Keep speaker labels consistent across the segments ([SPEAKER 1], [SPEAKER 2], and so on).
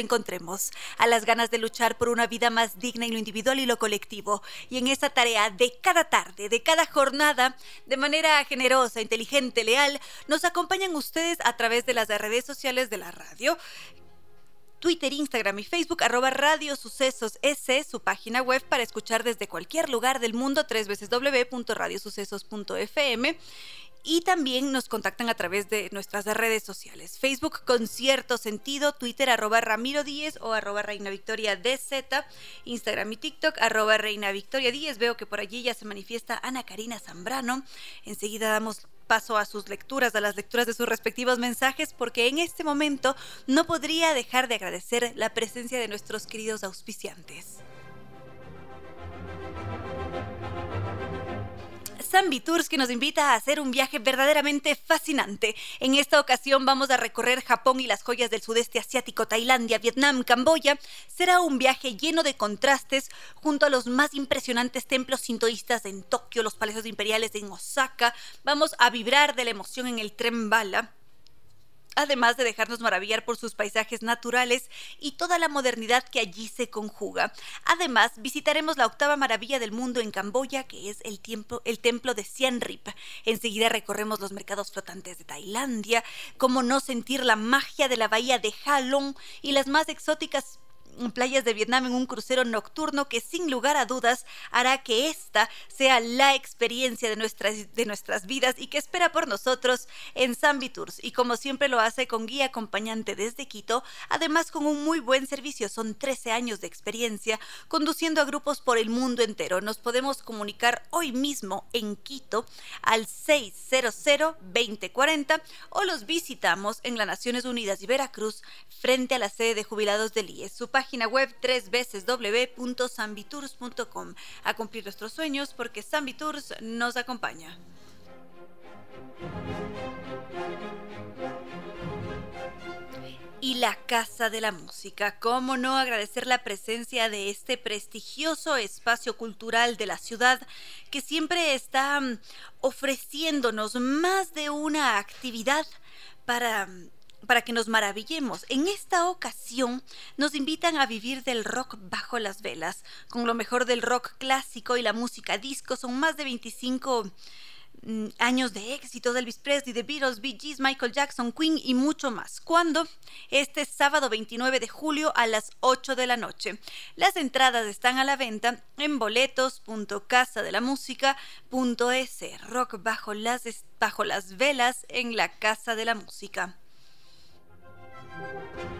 [SPEAKER 1] encontremos, a las ganas de luchar por una vida más digna en lo individual y lo colectivo. Y en esa tarea de cada tarde, de cada jornada, de manera generosa, inteligente, leal, nos acompañan ustedes a través de las redes sociales de la radio. Twitter, Instagram y Facebook, arroba Radio Sucesos S, su página web para escuchar desde cualquier lugar del mundo, tres veces www.radiosucesos.fm y también nos contactan a través de nuestras redes sociales. Facebook con cierto sentido, Twitter arroba Ramiro Díez o arroba Reina Victoria DZ, Instagram y TikTok arroba Reina Victoria Díez. Veo que por allí ya se manifiesta Ana Karina Zambrano. Enseguida damos paso a sus lecturas, a las lecturas de sus respectivos mensajes, porque en este momento no podría dejar de agradecer la presencia de nuestros queridos auspiciantes. Zambi Tours que nos invita a hacer un viaje verdaderamente fascinante. En esta ocasión vamos a recorrer Japón y las joyas del sudeste asiático, Tailandia, Vietnam, Camboya. Será un viaje lleno de contrastes junto a los más impresionantes templos sintoístas en Tokio, los palacios imperiales en Osaka. Vamos a vibrar de la emoción en el tren bala además de dejarnos maravillar por sus paisajes naturales y toda la modernidad que allí se conjuga. Además, visitaremos la octava maravilla del mundo en Camboya, que es el, el templo de Siem Reap. Enseguida recorremos los mercados flotantes de Tailandia, cómo no sentir la magia de la bahía de Halong y las más exóticas playas de Vietnam en un crucero nocturno que sin lugar a dudas hará que esta sea la experiencia de nuestras, de nuestras vidas y que espera por nosotros en Zambi Tours. Y como siempre lo hace con guía acompañante desde Quito, además con un muy buen servicio. Son 13 años de experiencia conduciendo a grupos por el mundo entero. Nos podemos comunicar hoy mismo en Quito al 600-2040 o los visitamos en las Naciones Unidas y Veracruz frente a la sede de jubilados del IES. Su página web tres veces www.sambitours.com a cumplir nuestros sueños porque Sambitours nos acompaña. y la Casa de la Música. ¿Cómo no agradecer la presencia de este prestigioso espacio cultural de la ciudad que siempre está mm, ofreciéndonos más de una actividad para mm, para que nos maravillemos. En esta ocasión nos invitan a vivir del rock bajo las velas, con lo mejor del rock clásico y la música disco. Son más de 25 mm, años de éxito de Elvis Presley, The Beatles, Bee Gees, Michael Jackson, Queen y mucho más. ¿Cuándo? Este sábado 29 de julio a las 8 de la noche. Las entradas están a la venta en boletos.casadelamusica.es. Rock bajo las, bajo las velas en la Casa de la Música. thank you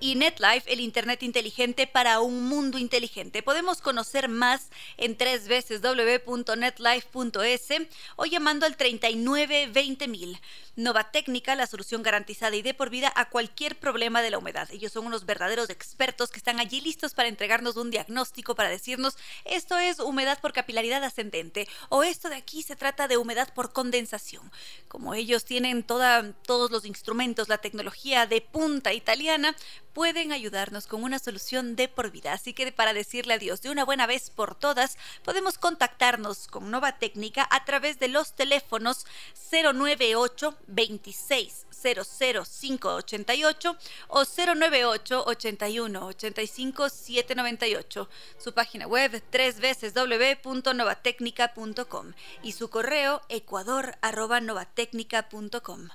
[SPEAKER 1] y NetLife, el Internet inteligente para un mundo inteligente. Podemos conocer más en tres veces www.netlife.es o llamando al 39 mil. Nova Técnica, la solución garantizada y de por vida a cualquier problema de la humedad. Ellos son unos verdaderos expertos que están allí listos para entregarnos un diagnóstico, para decirnos esto es humedad por capilaridad ascendente o esto de aquí se trata de humedad por condensación. Como ellos tienen toda, todos los instrumentos, la tecnología de punta italiana, pueden ayudarnos con una solución de por vida. Así que para decirle adiós de una buena vez por todas, podemos contactarnos con Nova Técnica a través de los teléfonos 098 26 588 o 098 81 85 798. Su página web tres veces www.novatecnica.com y su correo ecuador arroba novatecnica.com.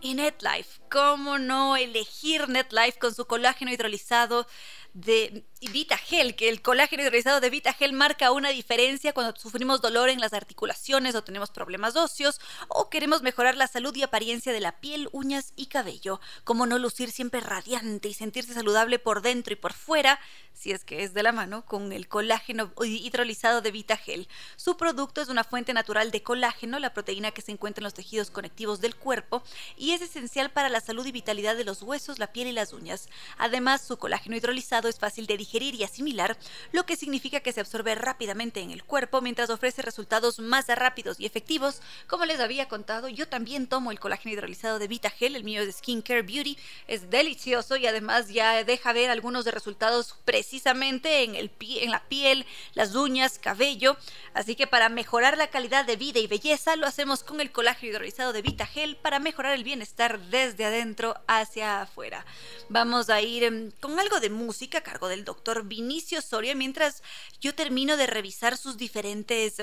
[SPEAKER 1] Y NetLife, ¿cómo no elegir NetLife con su colágeno hidrolizado de VitaGel, que el colágeno hidrolizado de VitaGel marca una diferencia cuando sufrimos dolor en las articulaciones o tenemos problemas óseos o queremos mejorar la salud y apariencia de la piel, uñas y cabello. Como no lucir siempre radiante y sentirse saludable por dentro y por fuera, si es que es de la mano, con el colágeno hidrolizado de VitaGel. Su producto es una fuente natural de colágeno, la proteína que se encuentra en los tejidos conectivos del cuerpo, y es esencial para la salud y vitalidad de los huesos, la piel y las uñas. Además, su colágeno hidrolizado es fácil de digerir y asimilar, lo que significa que se absorbe rápidamente en el cuerpo mientras ofrece resultados más rápidos y efectivos. Como les había contado, yo también tomo el colágeno hidrolizado de VitaGel, el mío es Skincare Beauty, es delicioso y además ya deja ver algunos de resultados precisamente en, el en la piel, las uñas, cabello. Así que para mejorar la calidad de vida y belleza lo hacemos con el colágeno hidrolizado de VitaGel para mejorar el bienestar desde adentro hacia afuera. Vamos a ir em, con algo de música a cargo del doctor Vinicio Soria mientras yo termino de revisar sus diferentes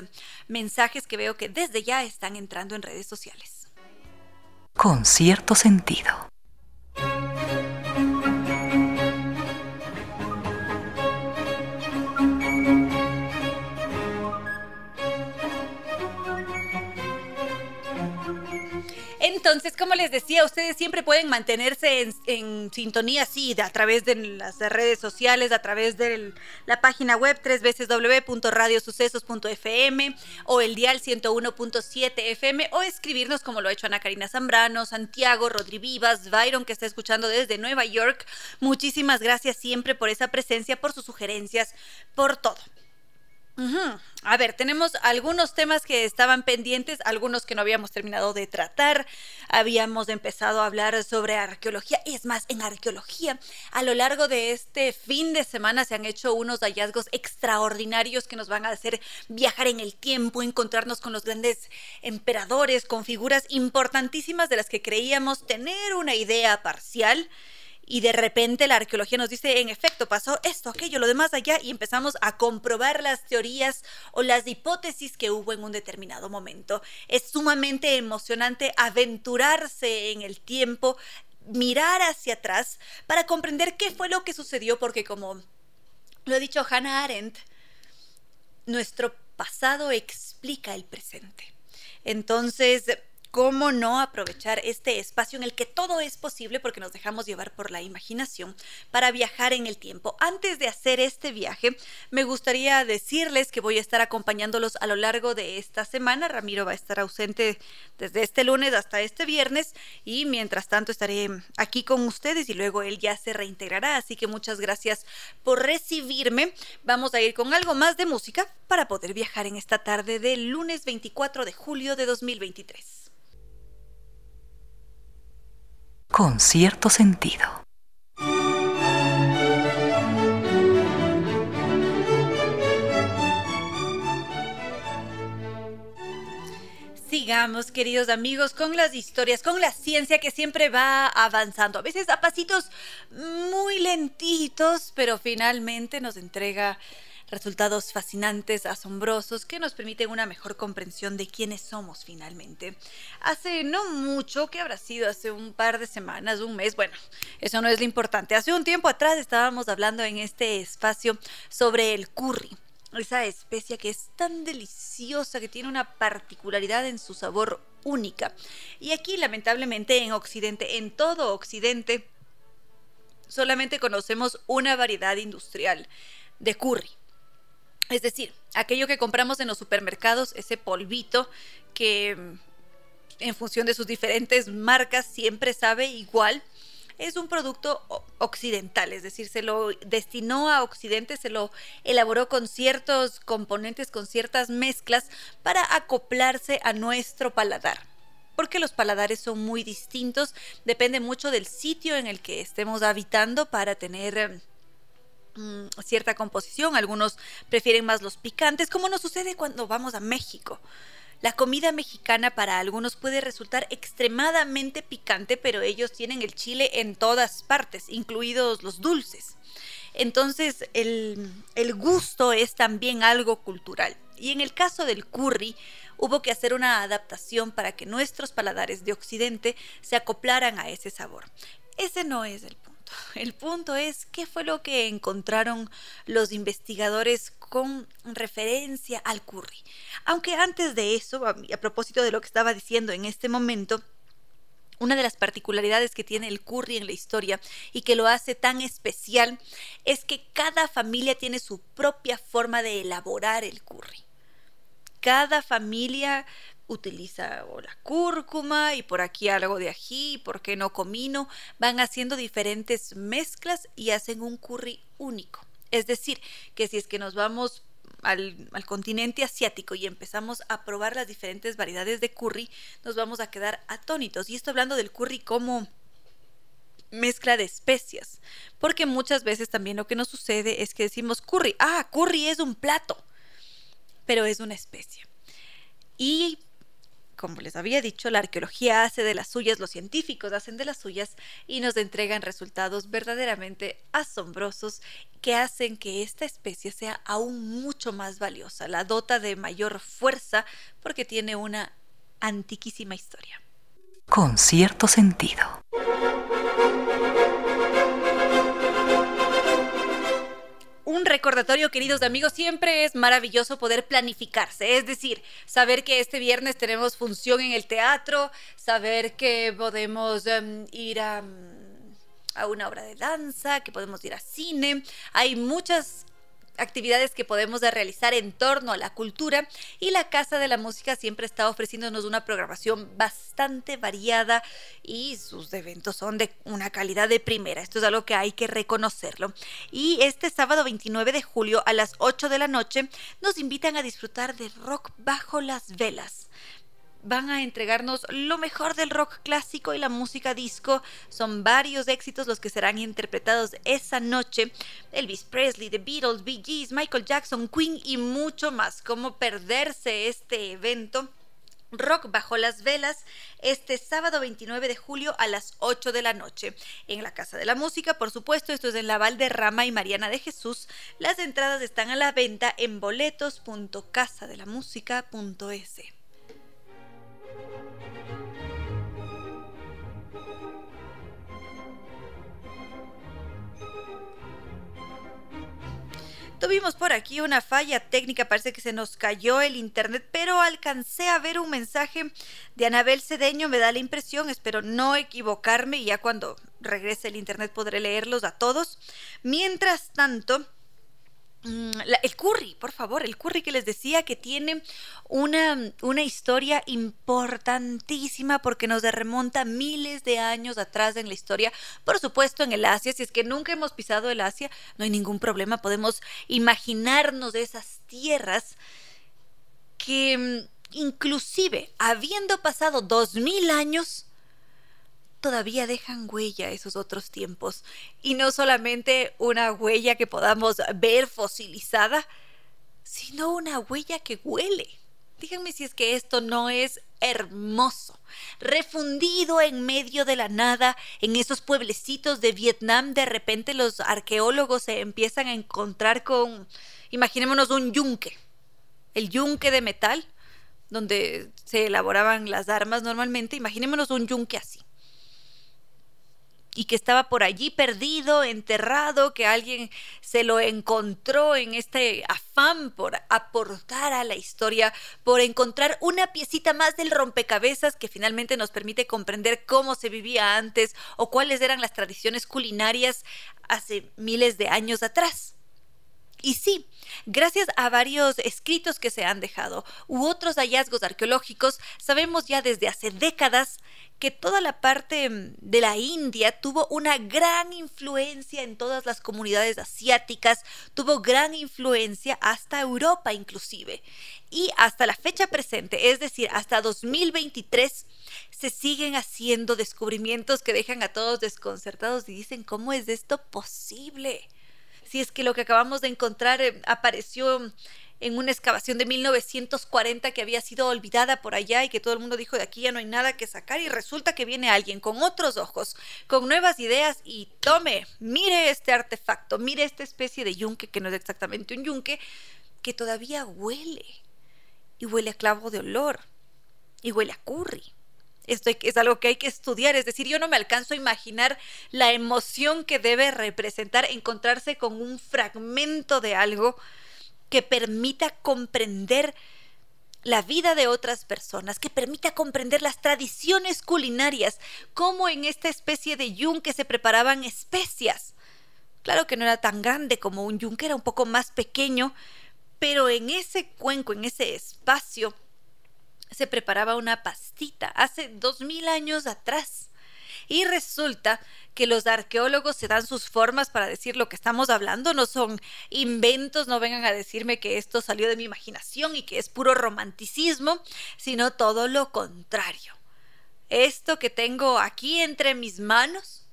[SPEAKER 1] mensajes que veo que desde ya están entrando en redes sociales.
[SPEAKER 2] Con cierto sentido.
[SPEAKER 1] Entonces, como les decía, ustedes siempre pueden mantenerse en, sintonía así a través de las redes sociales, a través de la página web www.radiosucesos.fm o el dial 101.7 FM o escribirnos como lo ha hecho Ana Karina Zambrano, Santiago, Rodri Vivas, Byron que está escuchando desde Nueva York. Muchísimas gracias siempre por esa presencia, por sus sugerencias, por todo. A ver, tenemos algunos temas que estaban pendientes, algunos que no habíamos terminado de tratar. Habíamos empezado a hablar sobre arqueología. Y es más, en arqueología, a lo largo de este fin de semana se han hecho unos hallazgos extraordinarios que nos van a hacer viajar en el tiempo, encontrarnos con los grandes emperadores, con figuras importantísimas de las que creíamos tener una idea parcial y de repente la arqueología nos dice, en efecto, pasó esto, aquello, lo demás allá, y empezamos a comprobar las teorías o las hipótesis que hubo en un determinado momento. Es sumamente emocionante aventurarse en el tiempo, mirar hacia atrás para comprender qué fue lo que sucedió, porque como lo ha dicho Hannah Arendt, nuestro pasado explica el presente. Entonces, ¿Cómo no aprovechar este espacio en el que todo es posible porque nos dejamos llevar por la imaginación para viajar en el tiempo? Antes de hacer este viaje, me gustaría decirles que voy a estar acompañándolos a lo largo de esta semana. Ramiro va a estar ausente desde este lunes hasta este viernes y mientras tanto estaré aquí con ustedes y luego él ya se reintegrará. Así que muchas gracias por recibirme. Vamos a ir con algo más de música para poder viajar en esta tarde del lunes 24 de julio de 2023.
[SPEAKER 2] Con cierto sentido.
[SPEAKER 1] Sigamos, queridos amigos, con las historias, con la ciencia que siempre va avanzando, a veces a pasitos muy lentitos, pero finalmente nos entrega resultados fascinantes, asombrosos, que nos permiten una mejor comprensión de quiénes somos finalmente. Hace no mucho, que habrá sido hace un par de semanas, un mes, bueno, eso no es lo importante. Hace un tiempo atrás estábamos hablando en este espacio sobre el curry esa especia que es tan deliciosa, que tiene una particularidad en su sabor única. Y aquí, lamentablemente, en Occidente, en todo Occidente, solamente conocemos una variedad industrial de curry. Es decir, aquello que compramos en los supermercados, ese polvito que mm, en función de sus diferentes marcas siempre sabe igual, es un producto occidental, es decir, se lo destinó a Occidente, se lo elaboró con ciertos componentes, con ciertas mezclas para acoplarse a nuestro paladar. Porque los paladares son muy distintos, depende mucho del sitio en el que estemos habitando para tener em, Mm, cierta composición, algunos prefieren más los picantes, como nos sucede cuando vamos a México. La comida mexicana para algunos puede resultar extremadamente picante, pero ellos tienen el chile en todas partes, incluidos los dulces. Entonces el, el gusto es también algo cultural. Y en el caso del curry, hubo que hacer una adaptación para que nuestros paladares de Occidente se acoplaran a ese sabor. Ese no es el punto. El punto es qué fue lo que encontraron los investigadores con referencia al curry. Aunque antes de eso, a, propósito de lo que estaba diciendo en este momento, una de las particularidades que tiene el curry en la historia y que lo hace tan especial es que cada familia tiene su propia forma de elaborar el curry cada familia utiliza la cúrcuma y por aquí algo de ají, por qué no comino, van haciendo diferentes mezclas y hacen un curry único. Es decir, que si es que nos vamos al, al, continente asiático y empezamos a probar las diferentes variedades de curry, nos vamos a quedar atónitos. Y estoy hablando del curry como mezcla de especias, porque muchas veces también lo que nos sucede es que decimos curry, ah, curry es un plato pero es una especie. Y como les había dicho, la arqueología hace de las suyas, los científicos hacen de las suyas y nos entregan resultados verdaderamente asombrosos que hacen que esta especie sea aún mucho más valiosa, la dota de mayor fuerza porque tiene una antiquísima historia.
[SPEAKER 2] Con cierto sentido.
[SPEAKER 1] Un recordatorio, queridos amigos, siempre es maravilloso poder planificarse, es decir, saber que este viernes tenemos función en el teatro, saber que podemos em, ir a, a una obra de danza, que podemos ir a cine. Hay muchas actividades que podemos realizar en torno a la cultura y la Casa de la Música siempre está ofreciéndonos una programación bastante variada y sus eventos son de una calidad de primera. Esto es algo que hay que reconocerlo. Y este sábado 29 de julio a las 8 de la noche nos invitan a disfrutar de rock bajo las velas van a entregarnos lo mejor del rock clásico y la música disco. Son varios éxitos los que serán interpretados esa noche. Elvis Presley, The Beatles, Bee Gees, Michael Jackson, Queen y mucho más. ¿Cómo perderse este evento? Rock bajo las velas este sábado 29 de julio a las 8 de la noche. En la Casa de la Música, por supuesto, esto es en la Valderrama y Mariana de Jesús. Las entradas están a la venta en boletos.casadelamusica.es. Tuvimos por aquí una falla técnica, parece que se nos cayó el internet, pero alcancé a ver un mensaje de Anabel Cedeño, me da la impresión, espero no equivocarme y ya cuando regrese el internet podré leerlos a todos. Mientras tanto, Mm, el curry, por favor, el curry que les decía que tiene una, una historia importantísima porque nos remonta miles de años atrás en la historia. Por supuesto, en el Asia, si es que nunca hemos pisado el Asia, no hay ningún problema, podemos imaginarnos esas tierras que mm, inclusive habiendo pasado dos mil años, todavía dejan huella esos otros tiempos. Y no solamente una huella que podamos ver fosilizada, sino una huella que huele. Díganme si es que esto no es hermoso. Refundido en medio de la nada, en esos pueblecitos de Vietnam, de repente los arqueólogos se empiezan a encontrar con, imaginémonos un yunque, el yunque de metal, donde se elaboraban las armas normalmente, imaginémonos un yunque así y que estaba por allí perdido, enterrado, que alguien se lo encontró en este afán por aportar a la historia, por encontrar una piecita más del rompecabezas que finalmente nos permite comprender cómo se vivía antes o cuáles eran las tradiciones culinarias hace miles de años atrás. Y sí, gracias a varios escritos que se han dejado u otros hallazgos arqueológicos, sabemos ya desde hace décadas que toda la parte mm, de la India tuvo una gran influencia en todas las comunidades asiáticas, tuvo gran influencia hasta Europa inclusive. Y hasta la fecha presente, es decir, hasta 2023, se siguen haciendo descubrimientos que dejan a todos desconcertados y dicen, ¿cómo es esto posible? si es que lo que acabamos de encontrar eh, apareció en una excavación de 1940 que había sido olvidada por allá y que todo el mundo dijo de aquí ya no hay nada que sacar y resulta que viene alguien con otros ojos, con nuevas ideas y tome, mire este artefacto, mire esta especie de yunque que no es exactamente un yunque, que todavía huele y huele a clavo de olor y huele a curry. Esto es algo que hay que estudiar, es decir, yo no me alcanzo a imaginar la emoción que debe representar encontrarse con un fragmento de algo que permita comprender la vida de otras personas, que permita comprender las tradiciones culinarias, como en esta especie de yunque se preparaban especias. Claro que no era tan grande como un yunque, era un poco más pequeño, pero en ese cuenco, en ese espacio, se preparaba una pastita hace dos mil años atrás. Y resulta que los arqueólogos se dan sus formas para decir lo que estamos hablando, no son inventos, no vengan a decirme que esto salió de mi imaginación y que es puro romanticismo, sino todo lo contrario. Esto que tengo aquí entre mis manos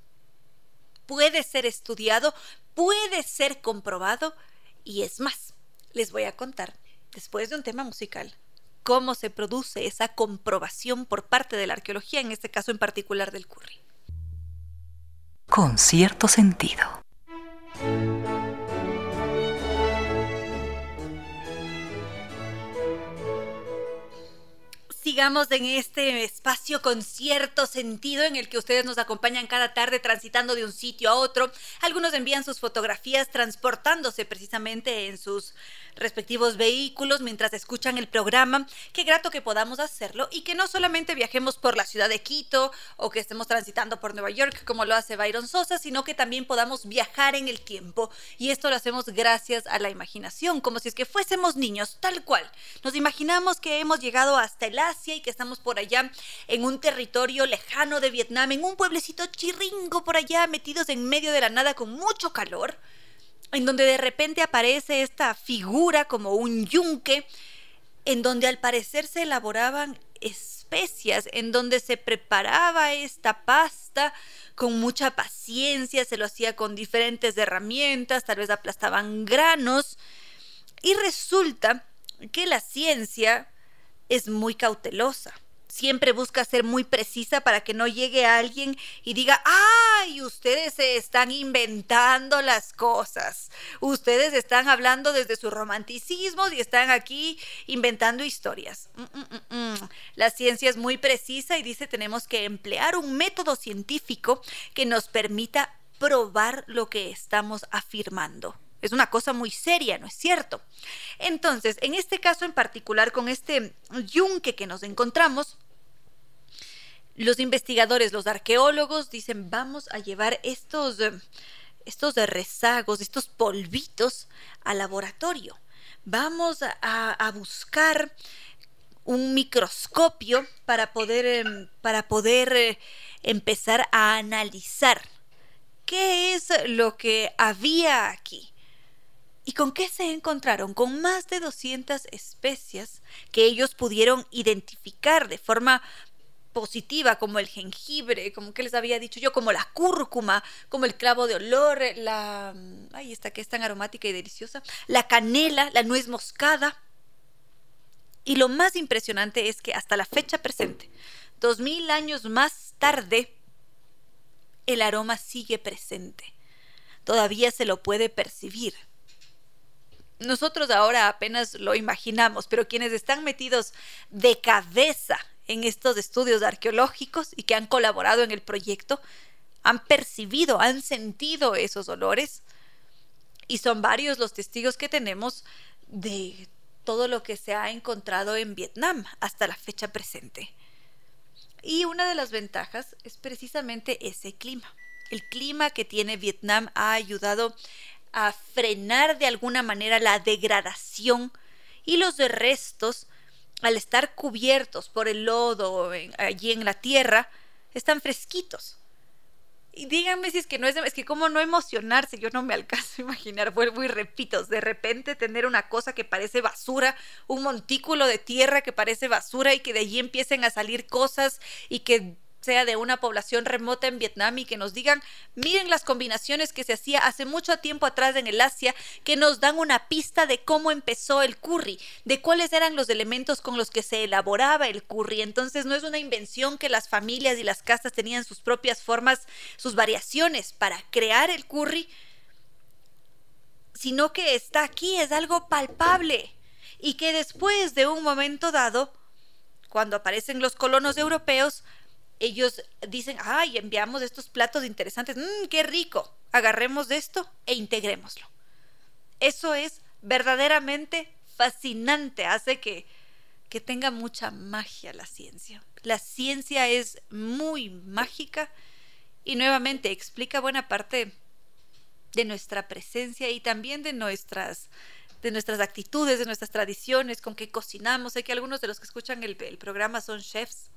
[SPEAKER 1] puede ser estudiado, puede ser comprobado y es más, les voy a contar, después de un tema musical, cómo se produce esa comprobación por parte de la arqueología, en este caso en particular del curry.
[SPEAKER 2] Con cierto sentido.
[SPEAKER 1] Sigamos en este espacio con cierto sentido en el que ustedes nos acompañan cada tarde transitando de un sitio a otro. Algunos envían sus fotografías transportándose precisamente en sus respectivos vehículos mientras escuchan el programa. Qué grato que podamos hacerlo y que no solamente viajemos por la ciudad de Quito o que estemos transitando por Nueva York como lo hace Byron Sosa, sino que también podamos viajar en el tiempo. Y esto lo hacemos gracias a la imaginación, como si es que fuésemos niños, tal cual. Nos imaginamos que hemos llegado hasta el y que estamos por allá en un territorio lejano de Vietnam, en un pueblecito chirringo por allá, metidos en medio de la nada con mucho calor, en donde de repente aparece esta figura como un yunque, en donde al parecer se elaboraban especias, en donde se preparaba esta pasta con mucha paciencia, se lo hacía con diferentes herramientas, tal vez aplastaban granos, y resulta que la ciencia es muy cautelosa. Siempre busca ser muy precisa para que no llegue alguien y diga, ay, ustedes se están inventando las cosas. Ustedes están hablando desde su romanticismo y están aquí inventando historias. Mm, mm, mm, La ciencia es muy precisa y dice tenemos que emplear un método científico que nos permita probar lo que estamos afirmando. Es una cosa muy seria, ¿no es cierto? Entonces, en este caso en particular, con este yunque que nos encontramos, los investigadores, los arqueólogos dicen, vamos a llevar estos, eh, estos rezagos, estos polvitos al laboratorio. Vamos a, buscar un microscopio para poder, em, para poder eh, empezar a analizar qué es lo que había aquí. ¿Y con qué se encontraron? Con más de 200 especies que ellos pudieron identificar de forma positiva, como el jengibre, como que les había dicho yo, como la cúrcuma, como el clavo de olor, la... Ay, esta que es tan aromática y deliciosa, la canela, la nuez moscada. Y lo más impresionante es que hasta la fecha presente, dos mil años más tarde, el aroma sigue presente. Todavía se lo puede percibir nosotros ahora apenas lo imaginamos, pero quienes están metidos de cabeza en estos estudios arqueológicos y que han colaborado en el proyecto, han percibido, han sentido esos olores y son varios los testigos que tenemos de todo lo que se ha encontrado en Vietnam hasta la fecha presente. Y una de las ventajas es precisamente ese clima. El clima que tiene Vietnam ha ayudado a frenar de alguna manera la degradación y los restos, al estar cubiertos por el lodo allí en la tierra, están fresquitos. Y díganme si es que no es, es que cómo no emocionarse, yo no me alcanzo a imaginar, vuelvo y repito, de repente tener una cosa que parece basura, un montículo de tierra que parece basura y que de allí empiecen a salir cosas y que sea de una población remota en Vietnam y que nos digan, miren las combinaciones que se hacía hace mucho tiempo atrás en el Asia, que nos dan una pista de cómo empezó el curry, de cuáles eran los elementos con los que se elaboraba el curry. Entonces no es una invención que las familias y las casas tenían sus propias formas, sus variaciones para crear el curry, sino que está aquí, es algo palpable y que después de un momento dado, cuando aparecen los colonos europeos, ellos dicen, ay, enviamos estos platos interesantes, mmm, qué rico, agarremos de esto e integrémoslo. Eso es verdaderamente fascinante, hace que, que tenga mucha magia la ciencia. La ciencia es muy mágica y nuevamente explica buena parte de nuestra presencia y también de nuestras de nuestras actitudes, de nuestras tradiciones, con qué cocinamos. Sé que algunos de los que escuchan el, el programa son chefs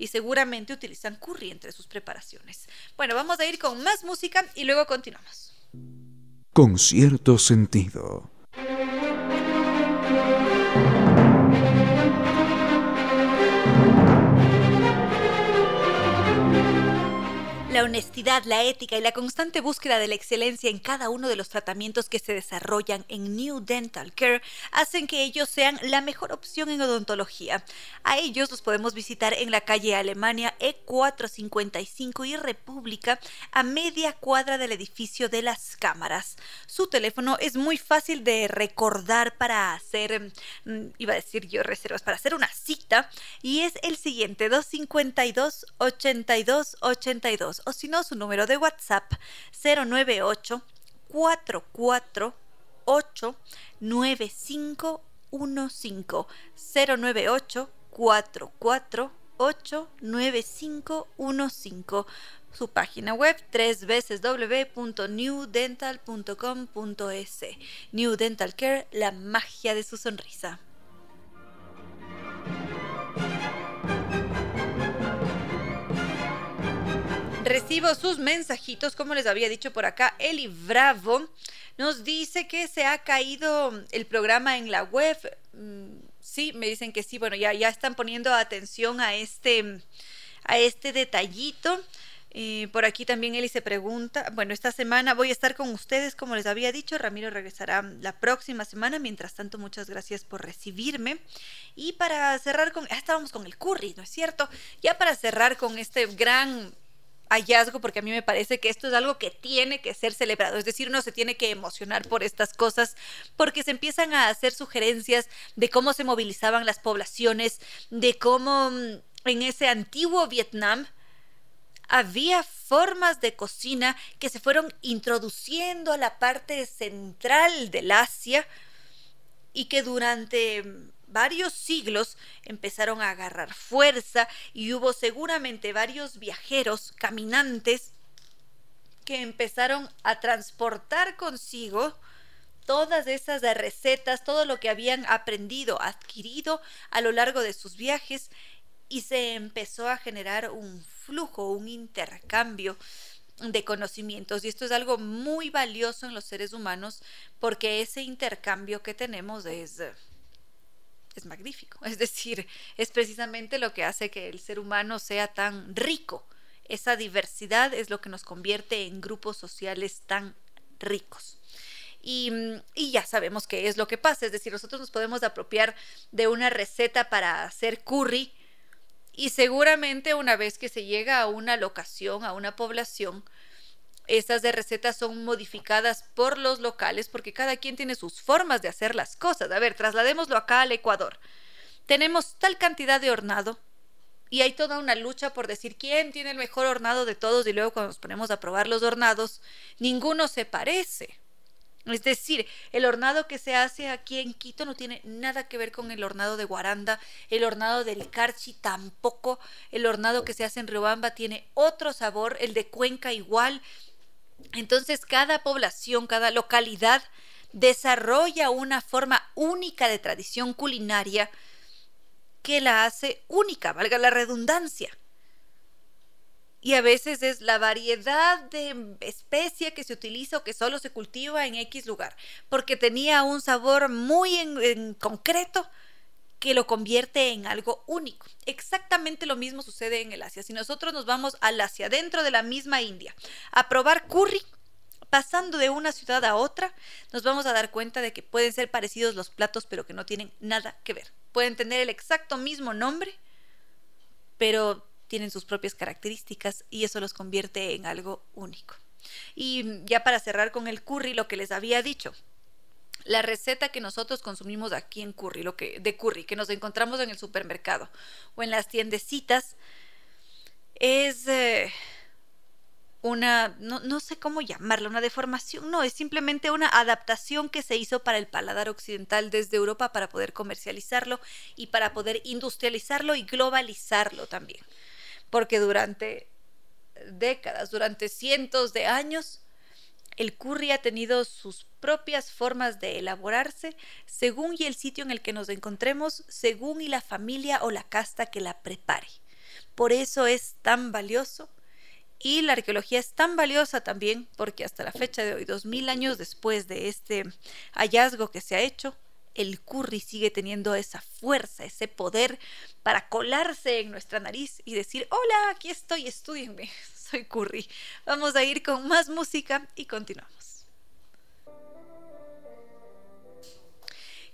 [SPEAKER 1] y seguramente utilizan curry entre sus preparaciones. Bueno, vamos a ir con más música y luego continuamos.
[SPEAKER 3] Con cierto sentido.
[SPEAKER 1] La honestidad, la ética y la constante búsqueda de la excelencia en cada uno de los tratamientos que se desarrollan en New Dental Care hacen que ellos sean la mejor opción en odontología. A ellos los podemos visitar en la calle Alemania E455 y República a media cuadra del edificio de las cámaras. Su teléfono es muy fácil de recordar para hacer, mm, iba a decir yo reservas, para hacer una cita y es el siguiente 252 82 82 o si no su número de WhatsApp 098 448 9515 098 448 9515 su página web tres veces www.newdental.com.es New Dental Care, la magia de su sonrisa. Recibo sus mensajitos, como les había dicho por acá, Eli Bravo nos dice que se ha caído el programa en la web. Mm, sí, me dicen que sí, bueno, ya, ya están poniendo atención a este, a este detallito. Eh, por aquí también Eli se pregunta, bueno, esta semana voy a estar con ustedes, como les había dicho, Ramiro regresará la próxima semana, mientras tanto muchas gracias por recibirme. Y para cerrar con, ah, estábamos con el curry, ¿no es cierto? Ya para cerrar con este gran hallazgo porque a mí me parece que esto es algo que tiene que ser celebrado, es decir, uno se tiene que emocionar por estas cosas porque se empiezan a hacer sugerencias de cómo se movilizaban las poblaciones, de cómo mm, en ese antiguo Vietnam había formas de cocina que se fueron introduciendo a la parte central del Asia y que durante varios siglos empezaron a agarrar fuerza y hubo seguramente varios viajeros, caminantes, que empezaron a transportar consigo todas esas recetas, todo lo que habían aprendido, adquirido a lo largo de sus viajes y se empezó a generar un flujo, un intercambio de conocimientos. Y esto es algo muy valioso en los seres humanos porque ese intercambio que tenemos es es magnífico. Es decir, es precisamente lo que hace que el ser humano sea tan rico. Esa diversidad es lo que nos convierte en grupos sociales tan ricos. Y, y, ya sabemos qué es lo que pasa. Es decir, nosotros nos podemos apropiar de una receta para hacer curry y seguramente una vez que se llega a una locación, a una población, esas de recetas son modificadas por los locales porque cada quien tiene sus formas de hacer las cosas. A ver, trasladémoslo acá al Ecuador. Tenemos tal cantidad de hornado y hay toda una lucha por decir quién tiene el mejor hornado de todos y luego cuando nos ponemos a probar los hornados, ninguno se parece. Es decir, el hornado que se hace aquí en Quito no tiene nada que ver con el hornado de Guaranda, el hornado del Carchi tampoco, el hornado que se hace en Riobamba tiene otro sabor, el de Cuenca igual, entonces, cada población, cada localidad desarrolla una forma única de tradición culinaria que la hace única, valga la redundancia. Y a veces es la variedad de especia que se utiliza o que solo se cultiva en X lugar, porque tenía un sabor muy en, concreto que lo convierte en algo único. Exactamente lo mismo sucede en el Asia. Si nosotros nos vamos al Asia, dentro de la misma India, a probar curry, pasando de una ciudad a otra, nos vamos a dar cuenta de que pueden ser parecidos los platos, pero que no tienen nada que ver. Pueden tener el exacto mismo nombre, pero tienen sus propias características y eso los convierte en algo único. Y ya para cerrar con el curry, lo que les había dicho, la receta que nosotros consumimos aquí en curry, lo que de curry que nos encontramos en el supermercado o en las tiendecitas es eh, una, no, no, sé cómo llamarla, una deformación, no, es simplemente una adaptación que se hizo para el paladar occidental desde Europa para poder comercializarlo y para poder industrializarlo y globalizarlo también. Porque durante décadas, durante cientos de años, el curry ha tenido sus propias formas de elaborarse según y el sitio en el que nos encontremos, según y la familia o la casta que la prepare. Por eso es tan valioso y la arqueología es tan valiosa también porque hasta la fecha de hoy, dos mil años después de este hallazgo que se ha hecho, el curry sigue teniendo esa fuerza, ese poder para colarse en nuestra nariz y decir, hola, aquí estoy, estudienme, soy curry. Vamos a ir con más música y continuamos.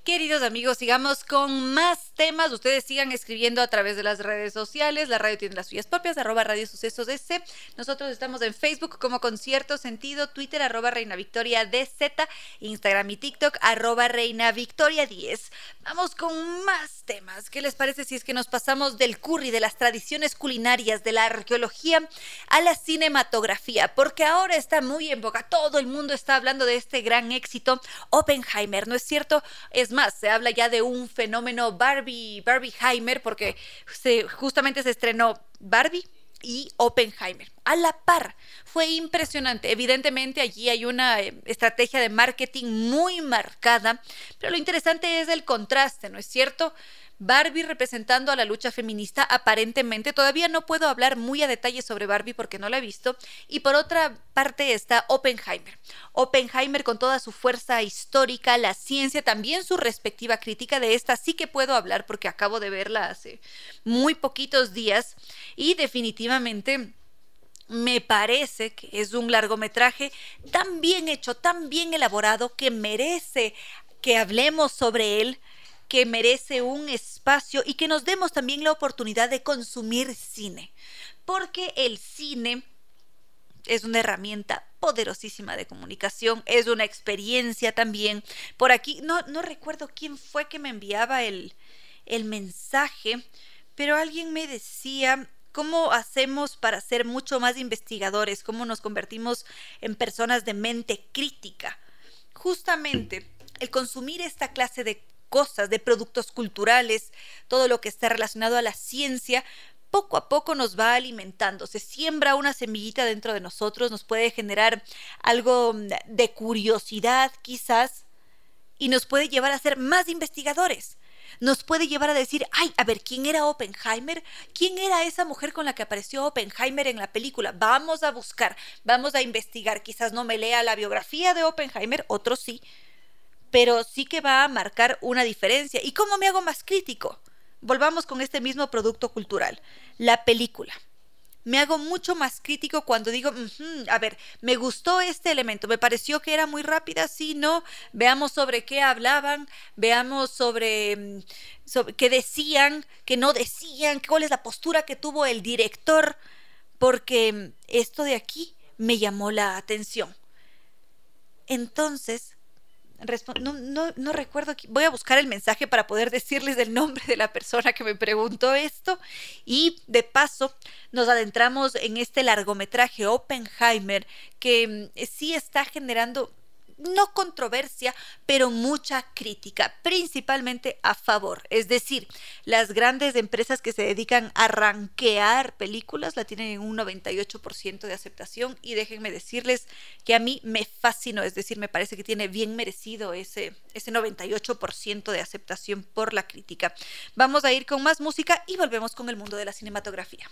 [SPEAKER 1] Queridos amigos, sigamos con más temas. Ustedes sigan escribiendo a través de las redes sociales. La radio tiene las suyas propias, arroba Radio Sucesos DC. Nosotros estamos en Facebook como Concierto Sentido, Twitter, arroba Reina Victoria DZ, Instagram y TikTok, arroba Reina Victoria 10. Vamos con más temas. ¿Qué les parece si es que nos pasamos del curry, de las tradiciones culinarias, de la arqueología a la cinematografía? Porque ahora está muy en boca. Todo el mundo está hablando de este gran éxito, Oppenheimer, ¿no es cierto? Es más, se habla ya de un fenómeno Barbie, Barbieheimer, porque se, justamente se estrenó Barbie y Oppenheimer. A la par, fue impresionante. Evidentemente allí hay una eh, estrategia de marketing muy marcada, pero lo interesante es el contraste, ¿no es cierto? Barbie representando a la lucha feminista, aparentemente todavía no puedo hablar muy a detalle sobre Barbie porque no la he visto. Y por otra parte está Oppenheimer. Oppenheimer con toda su fuerza histórica, la ciencia, también su respectiva crítica de esta sí que puedo hablar porque acabo de verla hace muy poquitos días y definitivamente me parece que es un largometraje tan bien hecho, tan bien elaborado, que merece que hablemos sobre él, que merece un espacio y que nos demos también la oportunidad de consumir cine, porque el cine es una herramienta poderosísima de comunicación, es una experiencia también. Por aquí, no, no recuerdo quién fue que me enviaba el, el mensaje, pero alguien me decía, ¿cómo hacemos para ser mucho más investigadores? ¿Cómo nos convertimos en personas de mente crítica? Justamente el consumir esta clase de cosas, de productos culturales, todo lo que está relacionado a la ciencia, poco a poco nos va alimentando, se siembra una semillita dentro de nosotros, nos puede generar algo de curiosidad quizás y nos puede llevar a ser más investigadores. Nos puede llevar a decir, ay, a ver, ¿quién era Oppenheimer? ¿Quién era esa mujer con la que apareció Oppenheimer en la película? Vamos a buscar, vamos a investigar. Quizás no me lea la biografía de Oppenheimer, otros sí, pero sí que va a marcar una diferencia. ¿Y cómo me hago más crítico? Volvamos con este mismo producto cultural, la película. Me hago mucho más crítico cuando digo, a ver, me gustó este elemento, me pareció que era muy rápida, sí, no, veamos sobre qué hablaban, veamos sobre, mm, sobre qué decían, qué no decían, cuál es la postura que tuvo el director, porque esto de aquí me llamó la atención. Entonces, no, no, no, recuerdo, voy a buscar el mensaje para poder decirles el nombre de la persona que me preguntó esto. Y de paso nos adentramos en este largometraje Oppenheimer que mm, sí está generando no controversia, pero mucha crítica, principalmente a favor. Es decir, las grandes empresas que se dedican a ranquear películas la tienen en un 98% de aceptación y déjenme decirles que a mí me fascinó, es decir, me parece que tiene bien merecido ese, ese 98% de aceptación por la crítica. Vamos a ir con más música y volvemos con el mundo de la cinematografía.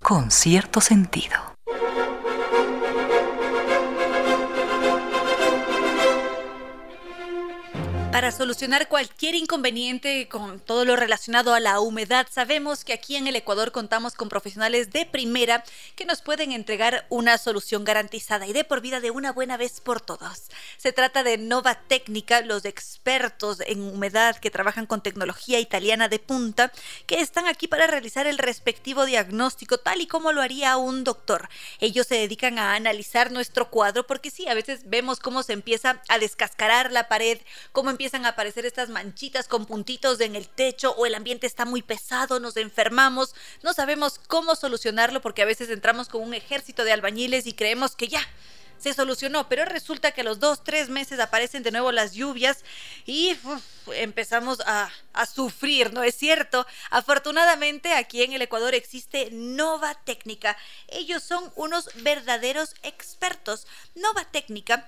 [SPEAKER 2] Con cierto sentido.
[SPEAKER 1] Para solucionar cualquier inconveniente con todo lo relacionado a la humedad, sabemos que aquí en el Ecuador contamos con profesionales de primera que nos pueden entregar una solución garantizada y de por vida de una buena vez por todas. Se trata de Nova Técnica, los expertos en humedad que trabajan con tecnología italiana de punta, que están aquí para realizar el respectivo diagnóstico tal y como lo haría un doctor. Ellos se dedican a analizar nuestro cuadro porque sí, a veces vemos cómo se empieza a descascarar la pared, cómo empieza empiezan a aparecer estas manchitas con puntitos en el techo o el ambiente está muy pesado, nos enfermamos, no sabemos cómo solucionarlo porque a veces entramos con un ejército de albañiles y creemos que ya se solucionó, pero resulta que a los dos, tres meses aparecen de nuevo las lluvias y empezamos a, a, sufrir, ¿no es cierto? Afortunadamente aquí en el Ecuador existe Nova Técnica. Ellos son unos verdaderos expertos. Nova Técnica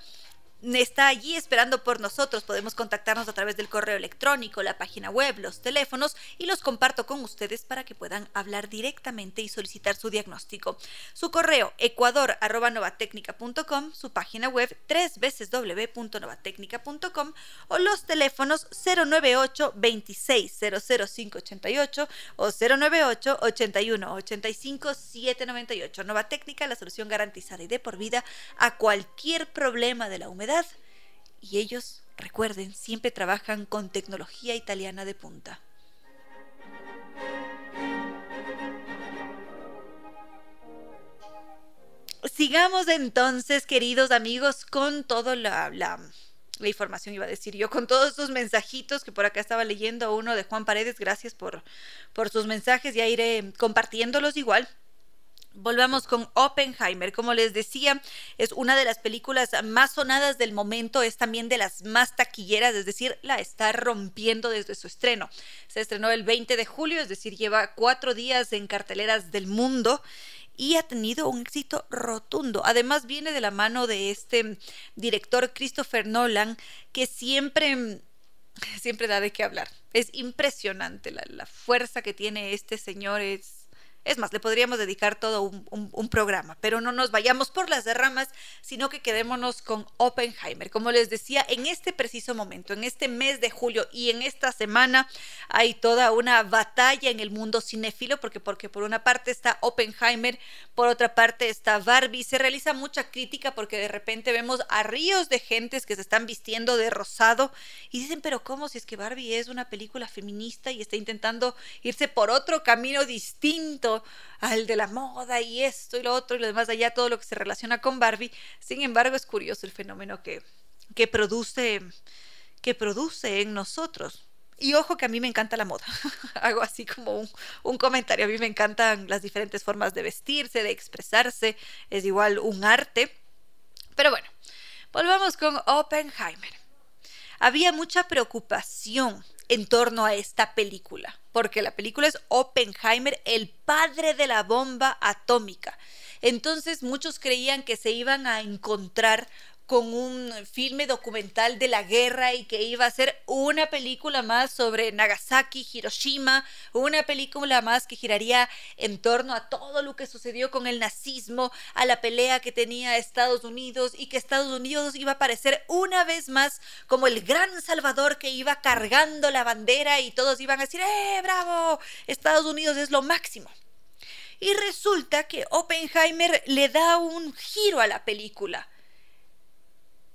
[SPEAKER 1] está allí esperando por nosotros. Podemos contactarnos a través del correo electrónico, la página web, los teléfonos y los comparto con ustedes para que puedan hablar directamente y solicitar su diagnóstico. Su correo ecuador.novatecnica.com, su página web www.novatecnica.com o los teléfonos 098 26 00588 o 098 81 85 798. Nova Técnica, la solución garantizada y de por vida a cualquier problema de la humedad y ellos, recuerden, siempre trabajan con tecnología italiana de punta. Sigamos entonces, queridos amigos, con toda la, la, información, iba a decir yo, con todos estos mensajitos que por acá estaba leyendo uno de Juan Paredes. Gracias por, por sus mensajes, ya iré compartiéndolos igual. Volvamos con Oppenheimer. Como les decía, es una de las películas más sonadas del momento, es también de las más taquilleras, es decir, la está rompiendo desde su estreno. Se estrenó el 20 de julio, es decir, lleva cuatro días en carteleras del mundo y ha tenido un éxito rotundo. Además, viene de la mano de este director Christopher Nolan, que siempre siempre da de qué hablar. Es impresionante la, la fuerza que tiene este señor, es es más, le podríamos dedicar todo un, programa, pero no nos vayamos por las derramas, sino que quedémonos con Oppenheimer. Como les decía, en este preciso momento, en este mes de julio y en esta semana, hay toda una batalla en el mundo cinéfilo, porque, porque por una parte está Oppenheimer, por otra parte está Barbie. Se realiza mucha crítica porque de repente vemos a ríos de gentes que se están vistiendo de rosado y dicen, pero ¿cómo si es que Barbie es una película feminista y está intentando irse por otro camino distinto? Al de la moda y esto y lo otro y lo demás allá, todo lo que se relaciona con Barbie. Sin embargo, es curioso el fenómeno que, que produce que produce en nosotros. Y ojo que a mí me encanta la moda. Hago así como un, un, comentario. A mí me encantan las diferentes formas de vestirse, de expresarse. Es igual un arte. Pero bueno, volvamos con Oppenheimer. Había mucha preocupación en torno a esta película, porque la película es Oppenheimer, el padre de la bomba atómica. Entonces muchos creían que se iban a encontrar con un filme documental de la guerra y que iba a ser una película más sobre Nagasaki, Hiroshima, una película más que giraría en torno a todo lo que sucedió con el nazismo, a la pelea que tenía Estados Unidos y que Estados Unidos iba a aparecer una vez más como el gran salvador que iba cargando la bandera y todos iban a decir, ¡eh, bravo! Estados Unidos es lo máximo. Y resulta que Oppenheimer le da un giro a la película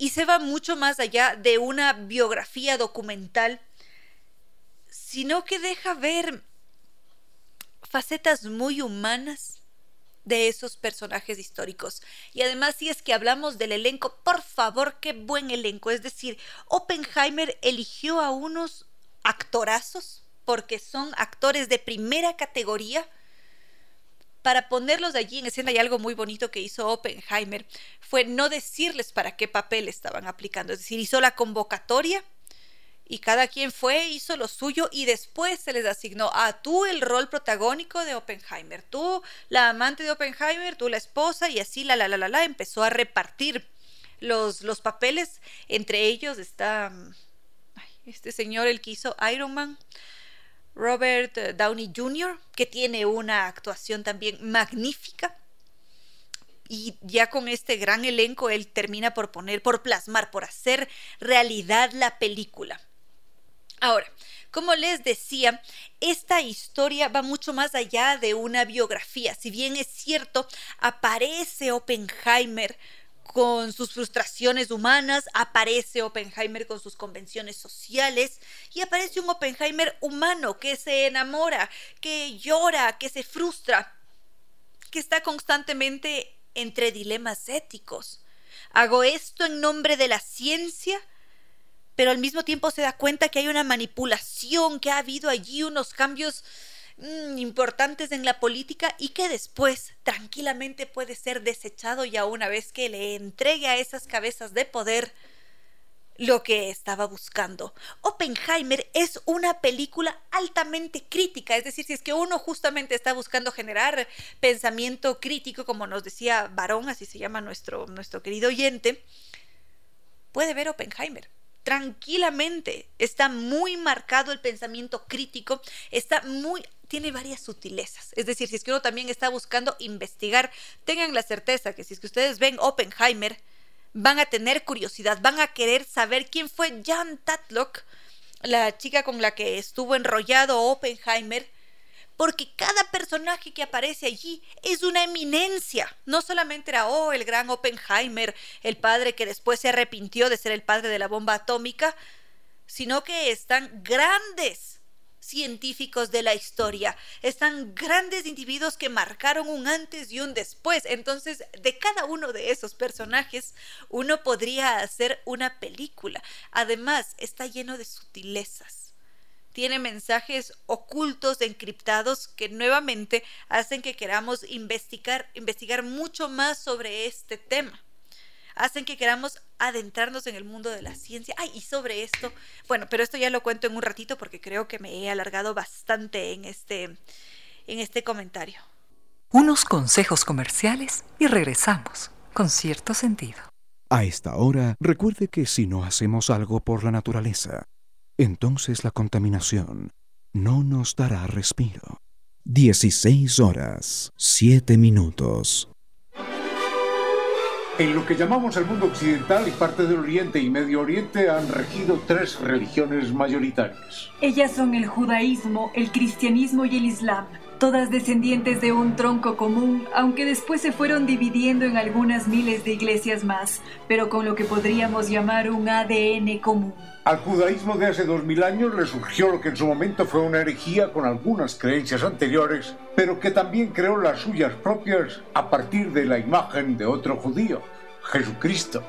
[SPEAKER 1] y se va mucho más allá de una biografía documental, sino que deja ver facetas muy humanas de esos personajes históricos. Y además, si es que hablamos del elenco, por favor, qué buen elenco. Es decir, Oppenheimer eligió a unos actorazos, porque son actores de primera categoría, para ponerlos allí en escena y algo muy bonito que hizo Oppenheimer fue no decirles para qué papel estaban aplicando, es decir, hizo la convocatoria y cada quien fue, hizo lo suyo y después se les asignó a tú el rol protagónico de Oppenheimer, tú la amante de Oppenheimer, tú la esposa y así la la la la la empezó a repartir los, los papeles, entre ellos está este señor el que hizo Iron Man, Robert eh, Downey Jr., que tiene una actuación también magnífica. Y ya con este gran elenco, él termina por poner, por plasmar, por hacer realidad la película. Ahora, como les decía, esta historia va mucho más allá de una biografía. Si bien es cierto, aparece Oppenheimer con sus frustraciones humanas, aparece Oppenheimer con sus convenciones sociales y aparece un Oppenheimer humano que se enamora, que llora, que se frustra, que está constantemente entre dilemas éticos. ¿Hago esto en nombre de la ciencia? pero al mismo tiempo se da cuenta que hay una manipulación, que ha habido allí unos cambios mm, importantes en la política y que después tranquilamente puede ser desechado ya una vez que le entregue a esas cabezas de poder lo que estaba buscando. Oppenheimer es una película altamente crítica, es decir, si es que uno justamente está buscando generar pensamiento crítico, como nos decía Barón, así se llama nuestro, nuestro querido oyente, puede ver Oppenheimer tranquilamente. Está muy marcado el pensamiento crítico, está muy tiene varias sutilezas. Es decir, si es que uno también está buscando investigar, tengan la certeza que si es que ustedes ven Oppenheimer, van a tener curiosidad, van a querer saber quién fue Jan Tatlock, la chica con la que estuvo enrollado Oppenheimer, porque cada personaje que aparece allí es una eminencia. No solamente era, oh, el gran Oppenheimer, el padre que después se arrepintió de ser el padre de la bomba atómica, sino que están grandes científicos de la historia, están grandes individuos que marcaron un antes y un después. Entonces, de cada uno de esos personajes, uno podría hacer una película. Además, está lleno de sutilezas tiene mensajes ocultos, encriptados, que nuevamente hacen que queramos investigar, investigar mucho más sobre este tema. Hacen que queramos adentrarnos en el mundo de la ciencia. Ay, y sobre esto, bueno, pero esto ya lo cuento en un ratito porque creo que me he alargado bastante en este, en este comentario.
[SPEAKER 2] Unos consejos comerciales y regresamos con cierto sentido.
[SPEAKER 3] A esta hora, recuerde que si no hacemos algo por la naturaleza, entonces la contaminación no nos dará respiro. 16 horas, 7 minutos.
[SPEAKER 4] En lo que llamamos el mundo occidental y parte del Oriente y Medio Oriente han regido tres religiones mayoritarias.
[SPEAKER 5] Ellas son el judaísmo, el cristianismo y el islam todas descendientes de un tronco común, aunque después se fueron dividiendo en algunas miles de iglesias más, pero con lo que podríamos llamar un ADN común.
[SPEAKER 4] Al judaísmo de hace dos mil años le surgió lo que en su momento fue una herejía con algunas creencias anteriores, pero que también creó las suyas propias a partir de la imagen de otro judío, Jesucristo.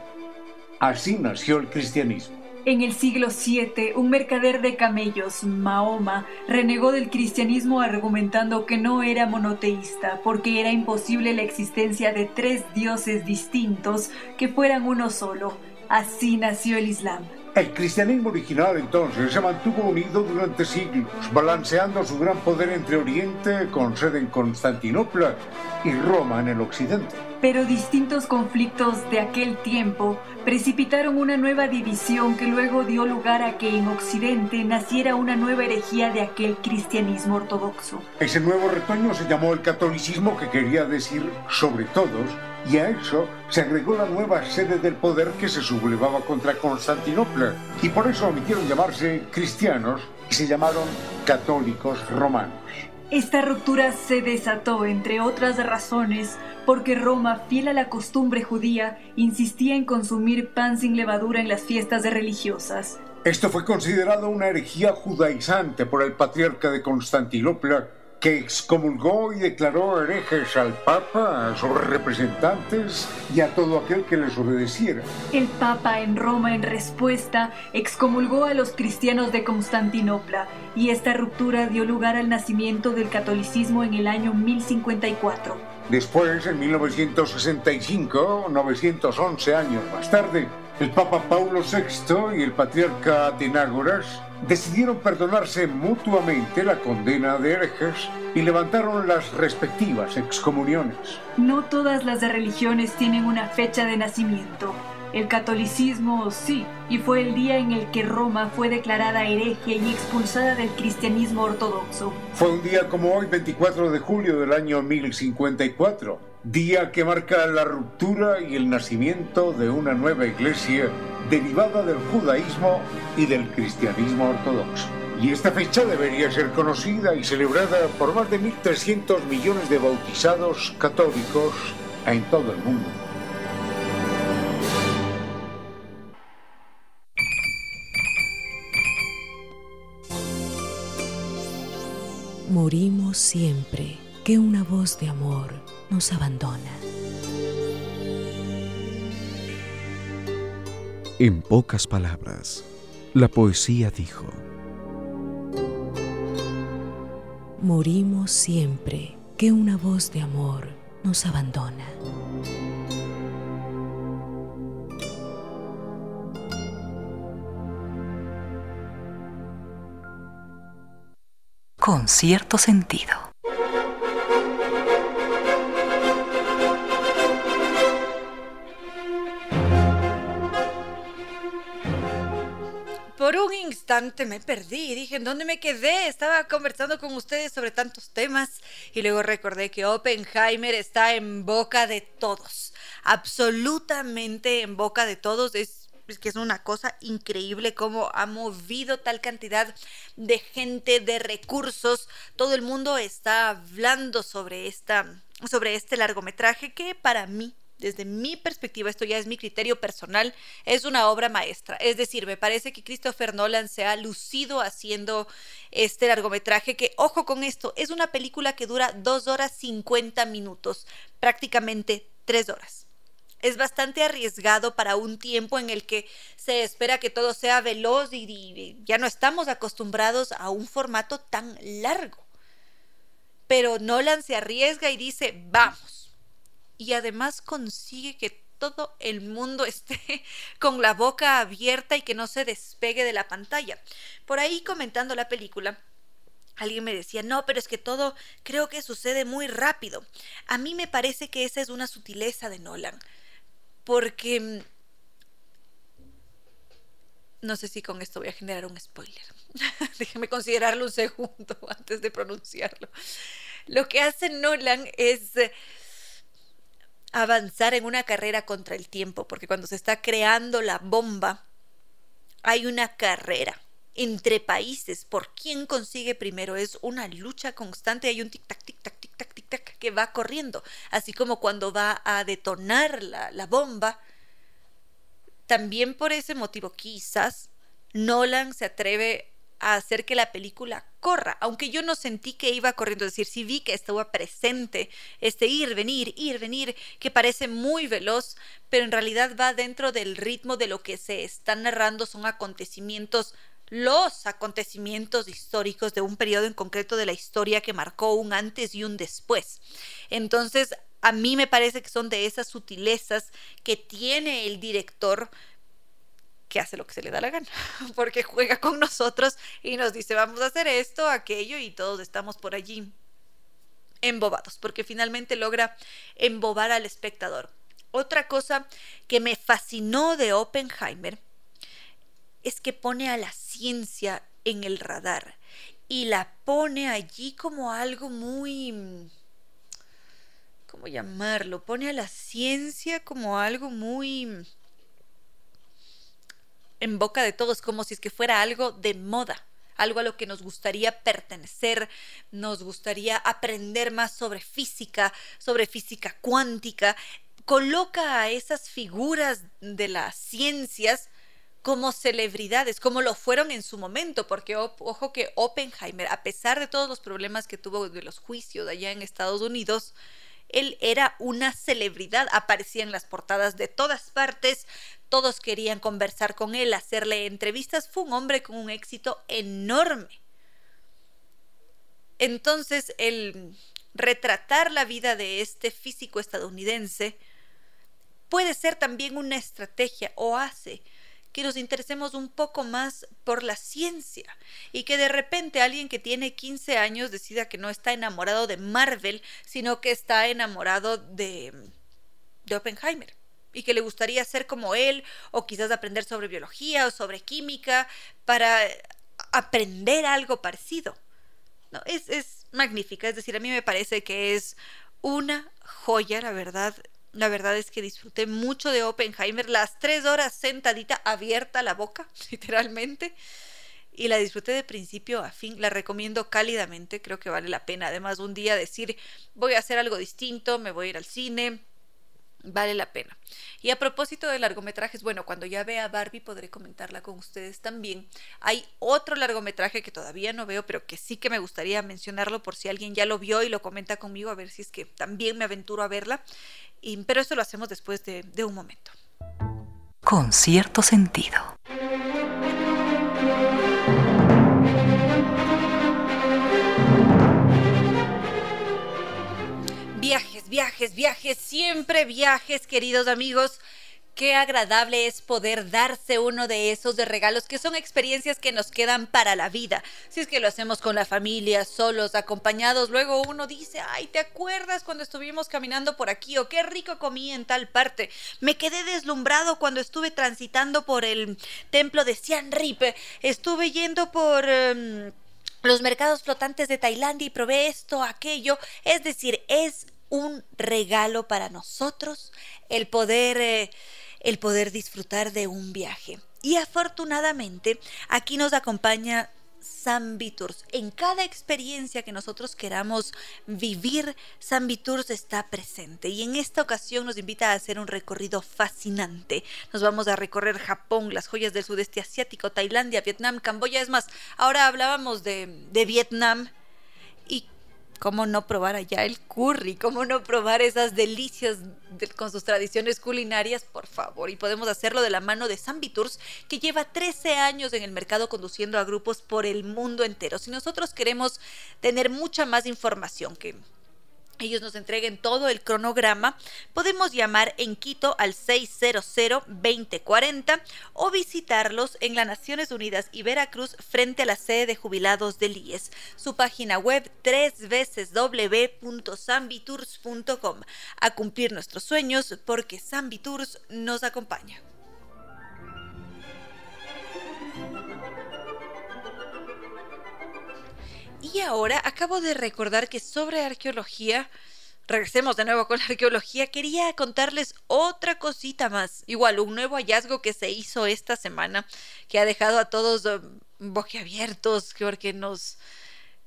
[SPEAKER 4] Así nació el cristianismo.
[SPEAKER 5] En el siglo VII, un mercader de camellos, Mahoma, renegó del cristianismo argumentando que no era monoteísta, porque era imposible la existencia de tres dioses distintos que fueran uno solo. Así nació el Islam.
[SPEAKER 4] El cristianismo original entonces se mantuvo unido durante siglos, balanceando su gran poder entre Oriente, con sede en Constantinopla, y Roma en el occidente.
[SPEAKER 5] Pero distintos conflictos de aquel tiempo precipitaron una nueva división que luego dio lugar a que en Occidente naciera una nueva herejía de aquel cristianismo ortodoxo.
[SPEAKER 4] Ese nuevo retoño se llamó el catolicismo, que quería decir sobre todos, y a eso se agregó la nueva sede del poder que se sublevaba contra Constantinopla, y por eso omitieron llamarse cristianos y se llamaron católicos romanos.
[SPEAKER 5] Esta ruptura se desató, entre otras razones, porque Roma, fiel a la costumbre judía, insistía en consumir pan sin levadura en las fiestas religiosas.
[SPEAKER 4] Esto fue considerado una herejía judaizante por el patriarca de Constantinopla, que excomulgó y declaró herejes al Papa, a sus representantes y a todo aquel que les obedeciera.
[SPEAKER 5] El Papa en Roma, en respuesta, excomulgó a los cristianos de Constantinopla y esta ruptura dio lugar al nacimiento del catolicismo en el año 1054.
[SPEAKER 4] Después, en 1965, 911 años más tarde, el Papa Paulo VI y el patriarca Atenágoras decidieron perdonarse mutuamente la condena de herejes y levantaron las respectivas excomuniones.
[SPEAKER 5] No todas las religiones tienen una fecha de nacimiento. El catolicismo sí, y fue el día en el que Roma fue declarada hereje y expulsada del cristianismo ortodoxo.
[SPEAKER 4] Fue un día como hoy, 24 de julio del año 1054, día que marca la ruptura y el nacimiento de una nueva iglesia derivada del judaísmo y del cristianismo ortodoxo. Y esta fecha debería ser conocida y celebrada por más de 1.300 millones de bautizados católicos en todo el mundo.
[SPEAKER 6] Morimos siempre que una voz de amor nos abandona.
[SPEAKER 3] En pocas palabras, la poesía dijo,
[SPEAKER 6] Morimos siempre que una voz de amor nos abandona.
[SPEAKER 2] Con cierto sentido.
[SPEAKER 1] Por un instante me perdí, dije, ¿en dónde me quedé? Estaba conversando con ustedes sobre tantos temas y luego recordé que Oppenheimer está en boca de todos, absolutamente en boca de todos. Es que es una cosa increíble cómo ha movido tal cantidad de gente, de recursos. Todo el mundo está hablando sobre esta sobre este largometraje que para mí desde mi perspectiva, esto ya es mi criterio personal, es una obra maestra. Es decir, me parece que Christopher Nolan se ha lucido haciendo este largometraje que, ojo con esto, es una película que dura dos horas 50 minutos, prácticamente tres horas es bastante arriesgado para un tiempo en el que se espera que todo sea veloz y, ya no estamos acostumbrados a un formato tan largo. Pero Nolan se arriesga y dice, vamos. Y además consigue que todo el mundo esté con la boca abierta y que no se despegue de la pantalla. Por ahí comentando la película, Alguien me decía, no, pero es que todo creo que sucede muy rápido. A mí me parece que esa es una sutileza de Nolan porque mm, no sé si con esto voy a generar un spoiler. Déjeme considerarlo un segundo antes de pronunciarlo. Lo que hace Nolan es eh, avanzar en una carrera contra el tiempo, porque cuando se está creando la bomba, hay una carrera entre países por quién consigue primero. Es una lucha constante, hay un tic-tac, tic-tac, tic-tac, tic-tac que va corriendo. Así como cuando va a detonar la, bomba. También por ese motivo, quizás Nolan se atreve a hacer que la película corra, aunque yo no sentí que iba corriendo, es decir, sí vi que estaba presente, este ir, venir, ir, venir, que parece muy veloz, pero en realidad va dentro del ritmo de lo que se está narrando, son acontecimientos los acontecimientos históricos de un periodo en concreto de la historia que marcó un antes y un después. Entonces, a mí me parece que son de esas sutilezas que tiene el director que hace lo que se le da la gana, porque juega con nosotros y nos dice vamos a hacer esto, aquello y todos estamos por allí embobados, porque finalmente logra embobar al espectador. Otra cosa que me fascinó de Oppenheimer es que pone a la ciencia en el radar y la pone allí como algo muy... ¿Cómo llamarlo? Pone a la ciencia como algo muy en boca de todos, como si es que fuera algo de moda, algo a lo que nos gustaría pertenecer, nos gustaría aprender más sobre física, sobre física cuántica, coloca a esas figuras de las ciencias como celebridades, como lo fueron en su momento, porque ojo que Oppenheimer, a pesar de todos los problemas que tuvo de los juicios allá en Estados Unidos, él era una celebridad, aparecía en las portadas de todas partes, todos querían conversar con él, hacerle entrevistas, fue un hombre con un éxito enorme. Entonces, el retratar la vida de este físico estadounidense puede ser también una estrategia o hace que nos interesemos un poco más por la ciencia y que de repente alguien que tiene 15 años decida que no está enamorado de Marvel, sino que está enamorado de, de Oppenheimer. y que le gustaría ser como él o quizás aprender sobre biología o sobre química para aprender algo parecido. No, es, es magnífica, es decir, a mí me parece que es una joya, la verdad. La verdad es que disfruté mucho de Oppenheimer, las tres horas sentadita, abierta la boca, literalmente y la disfruté de principio a fin. La recomiendo cálidamente, creo que vale la pena. Además, un día decir, voy a hacer algo distinto, me voy a ir al cine, vale la pena. Y a propósito de largometrajes, bueno, cuando ya vea Barbie podré comentarla con ustedes también. Hay otro largometraje que todavía no veo, pero que sí que me gustaría mencionarlo por si alguien ya lo vio y lo comenta conmigo, a ver si es que también me aventuro a verla. Y, pero eso lo hacemos después de, de un momento.
[SPEAKER 2] Con cierto sentido.
[SPEAKER 1] Viajes, viajes, viajes, siempre viajes, queridos amigos. Qué agradable es poder darse uno de esos de regalos que son experiencias que nos quedan para la vida. Si es que lo hacemos con la familia, solos, acompañados, luego uno dice, ay, ¿te acuerdas cuando estuvimos caminando por aquí? O qué rico comí en tal parte. Me quedé deslumbrado cuando estuve transitando por el templo de Sian Rip. Estuve yendo por... Em, los mercados flotantes de Tailandia y probé esto, aquello. Es decir, es un regalo para nosotros el poder, eh, el poder disfrutar de un viaje. Y afortunadamente aquí nos acompaña Tours. En cada experiencia que nosotros queramos vivir, Tours está presente. Y en esta ocasión nos invita a hacer un recorrido fascinante. Nos vamos a recorrer Japón, las joyas del sudeste asiático, Tailandia, Vietnam, Camboya. Es más, ahora hablábamos de, de Vietnam. ¿Cómo no probar allá el curry? ¿Cómo no probar esas delicias con sus tradiciones culinarias? Por favor, y podemos hacerlo de la mano de Tours, que lleva 13 años en el mercado conduciendo a grupos por el mundo entero. Si nosotros queremos tener mucha más información que ellos nos entreguen todo el cronograma, podemos llamar en Quito al 600-2040 o visitarlos en las Naciones Unidas y Veracruz frente a la sede de jubilados del IES. Su página web www.sambitours.com. A cumplir nuestros sueños porque Sambitours nos acompaña. Y ahora acabo de recordar que sobre arqueología, regresemos de nuevo con la arqueología, quería contarles otra cosita más. Igual, un nuevo hallazgo que se hizo esta semana, que ha dejado a todos um, boquiabiertos, porque nos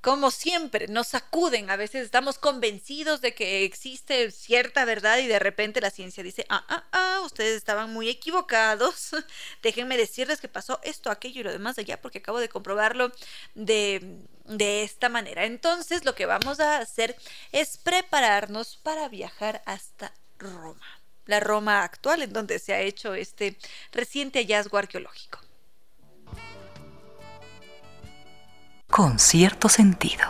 [SPEAKER 1] como siempre, nos sacuden. A veces estamos convencidos de que existe cierta verdad y de repente la ciencia dice, ah, ah, ah, ustedes estaban muy equivocados. Déjenme decirles que pasó esto, aquello y lo demás allá porque acabo de comprobarlo de, de esta manera. Entonces, lo que vamos a hacer es prepararnos para viajar hasta Roma. La Roma actual en donde se ha hecho este reciente hallazgo arqueológico.
[SPEAKER 2] Con cierto sentido.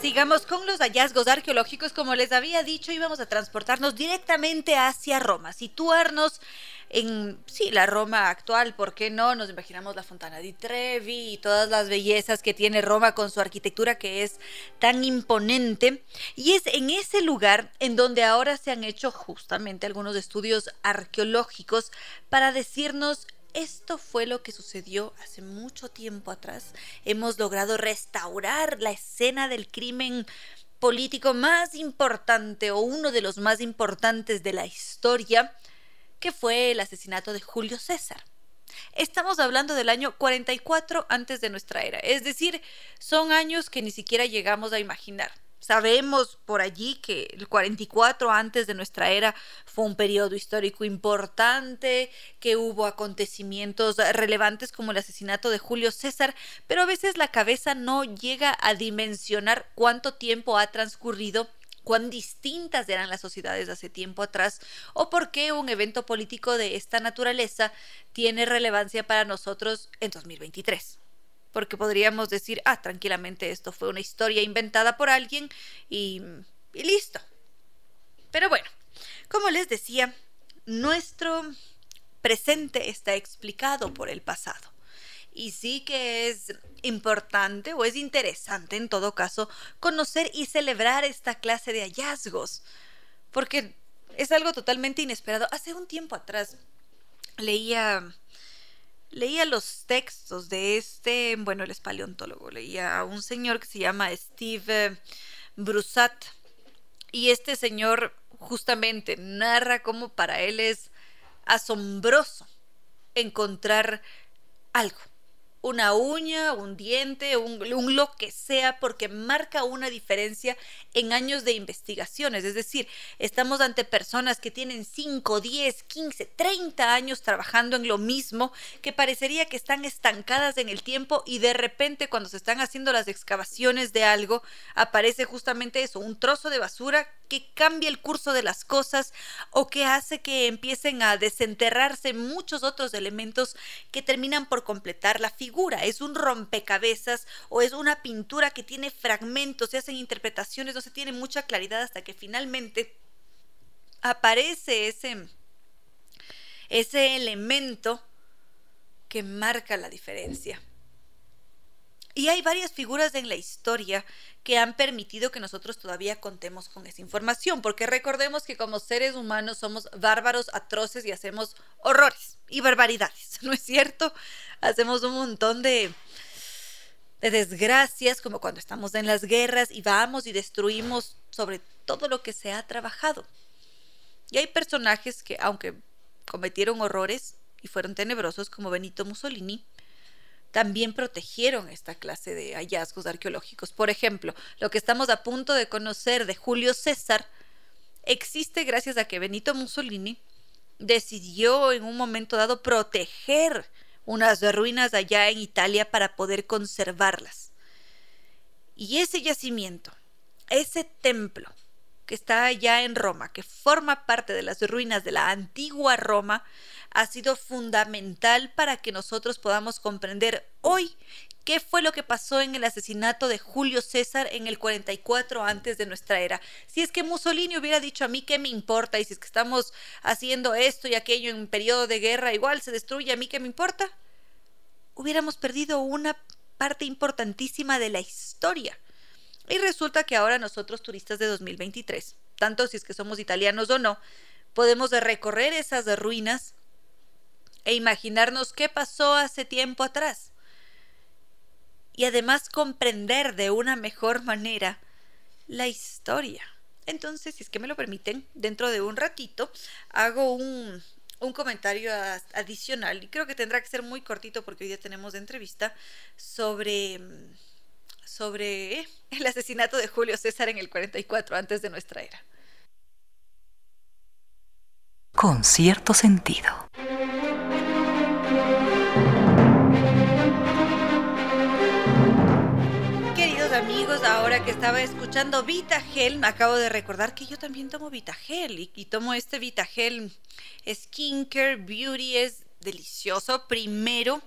[SPEAKER 1] Sigamos con los hallazgos arqueológicos. Como les había dicho, íbamos a transportarnos directamente hacia Roma, situarnos en, sí, la Roma actual, ¿por qué no? Nos imaginamos la Fontana di Trevi y todas las bellezas que tiene Roma con su arquitectura que es tan imponente. Y es en ese lugar en donde ahora se han hecho justamente algunos estudios arqueológicos para decirnos esto fue lo que sucedió hace mucho tiempo atrás. Hemos logrado restaurar la escena del crimen político más importante o uno de los más importantes de la historia que fue el asesinato de Julio César. Estamos hablando del año 44 antes de nuestra era, es decir, son años que ni siquiera llegamos a imaginar. Sabemos por allí que el 44 antes de nuestra era fue un periodo histórico importante, que hubo acontecimientos relevantes como el asesinato de Julio César, pero a veces la cabeza no llega a dimensionar cuánto tiempo ha transcurrido cuán distintas eran las sociedades hace tiempo atrás o por qué un evento político de esta naturaleza tiene relevancia para nosotros en 2023. Porque podríamos decir, ah, tranquilamente esto fue una historia inventada por alguien y, y listo. Pero bueno, como les decía, nuestro presente está explicado por el pasado. Y sí que es importante o es interesante en todo caso conocer y celebrar esta clase de hallazgos, porque es algo totalmente inesperado. Hace un tiempo atrás leía leía los textos de este, bueno, él es paleontólogo, leía a un señor que se llama Steve Brusat y este señor justamente narra cómo para él es asombroso encontrar algo una uña, un diente, un, lo que sea, porque marca una diferencia en años de investigaciones. Es decir, estamos ante personas que tienen 5, 10, 15, 30 años trabajando en lo mismo, que parecería que están estancadas en el tiempo y de repente cuando se están haciendo las excavaciones de algo, aparece justamente eso, un trozo de basura que cambia el curso de las cosas o que hace que empiecen a desenterrarse muchos otros elementos que terminan por completar la figura. Es un rompecabezas o es una pintura que tiene fragmentos, se hacen interpretaciones, no se tiene mucha claridad hasta que finalmente aparece ese, ese elemento que marca la diferencia. Y hay varias figuras en la historia que han permitido que nosotros todavía contemos con esa información, porque recordemos que como seres humanos somos bárbaros, atroces y hacemos horrores y barbaridades, ¿no es cierto? Hacemos un montón de, de desgracias, como cuando estamos en las guerras y vamos y destruimos sobre todo lo que se ha trabajado. Y hay personajes que, aunque cometieron horrores y fueron tenebrosos, como Benito Mussolini, también protegieron esta clase de hallazgos arqueológicos. Por ejemplo, lo que estamos a punto de conocer de Julio César existe gracias a que Benito Mussolini decidió en un momento dado proteger unas ruinas allá en Italia para poder conservarlas. Y ese yacimiento, ese templo que está allá en Roma, que forma parte de las ruinas de la antigua Roma, ha sido fundamental para que nosotros podamos comprender hoy qué fue lo que pasó en el asesinato de Julio César en el 44 antes de nuestra era. Si es que Mussolini hubiera dicho a mí qué me importa y si es que estamos haciendo esto y aquello en un periodo de guerra igual se destruye a mí qué me importa, hubiéramos perdido una parte importantísima de la historia. Y resulta que ahora nosotros turistas de 2023, tanto si es que somos italianos o no, podemos recorrer esas ruinas e imaginarnos qué pasó hace tiempo atrás. Y además comprender de una mejor manera la historia. Entonces, si es que me lo permiten, dentro de un ratito hago un, un comentario adicional y creo que tendrá que ser muy cortito porque hoy día tenemos de entrevista sobre sobre eh, el asesinato de Julio César en el 44 antes de nuestra era.
[SPEAKER 2] Con cierto sentido.
[SPEAKER 1] Amigos, ahora que estaba escuchando Vitagel, me acabo de recordar que yo también tomo Vitagel y, y tomo este Vitagel Skincare Beauty, es delicioso. Primero,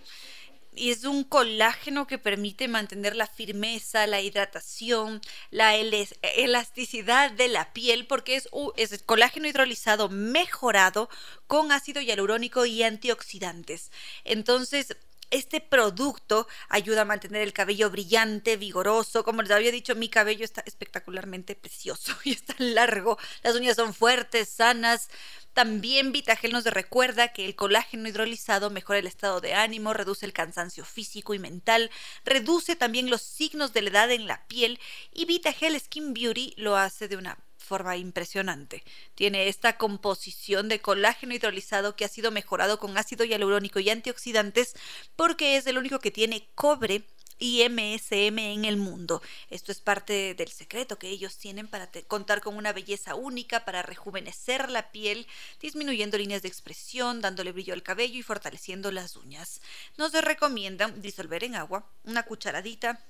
[SPEAKER 1] es un colágeno que permite mantener la firmeza, la hidratación, la elasticidad de la piel, porque es, es colágeno hidrolizado mejorado con ácido hialurónico y antioxidantes. Entonces, este producto ayuda a mantener el cabello brillante, vigoroso. Como les había dicho, mi cabello está espectacularmente precioso y está largo. Las uñas son fuertes, sanas. También Vitagel nos recuerda que el colágeno hidrolizado mejora el estado de ánimo, reduce el cansancio físico y mental, reduce también los signos de la edad en la piel y Vitagel Skin Beauty lo hace de una forma impresionante. Tiene esta composición de colágeno hidrolizado que ha sido mejorado con ácido hialurónico y antioxidantes porque es el único que tiene cobre y MSM en el mundo. Esto es parte del secreto que ellos tienen para contar con una belleza única, para rejuvenecer la piel, disminuyendo líneas de expresión, dándole brillo al cabello y fortaleciendo las uñas. Nos recomiendan disolver en agua una cucharadita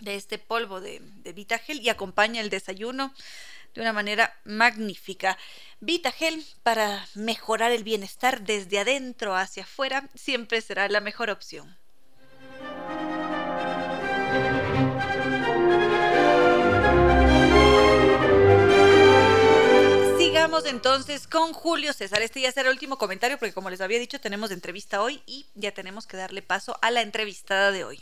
[SPEAKER 1] de este polvo de, de Vitagel y acompaña el desayuno de una manera magnífica. Vitagel para mejorar el bienestar desde adentro hacia afuera siempre será la mejor opción. vamos entonces con Julio César. Este ya será el último comentario porque como les había dicho tenemos entrevista hoy y ya tenemos que darle paso a la entrevistada de hoy.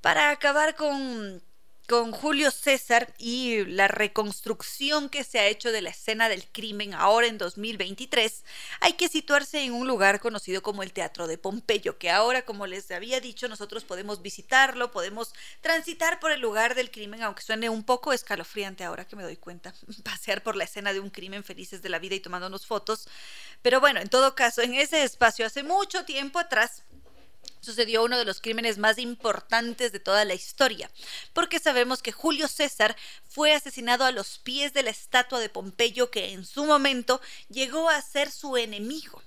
[SPEAKER 1] Para acabar con con Julio César y la reconstrucción que se ha hecho de la escena del crimen ahora en 2023, hay que situarse en un lugar conocido como el Teatro de Pompeyo, que ahora, como les había dicho, nosotros podemos visitarlo, podemos transitar por el lugar del crimen, aunque suene un poco escalofriante ahora que me doy cuenta, pasear por la escena de un crimen felices de la vida y tomándonos fotos. Pero bueno, en todo caso, en ese espacio hace mucho tiempo atrás, sucedió uno de los crímenes más importantes de toda la historia, porque sabemos que Julio César fue asesinado a los pies de la estatua de Pompeyo que en su momento llegó a ser su enemigo.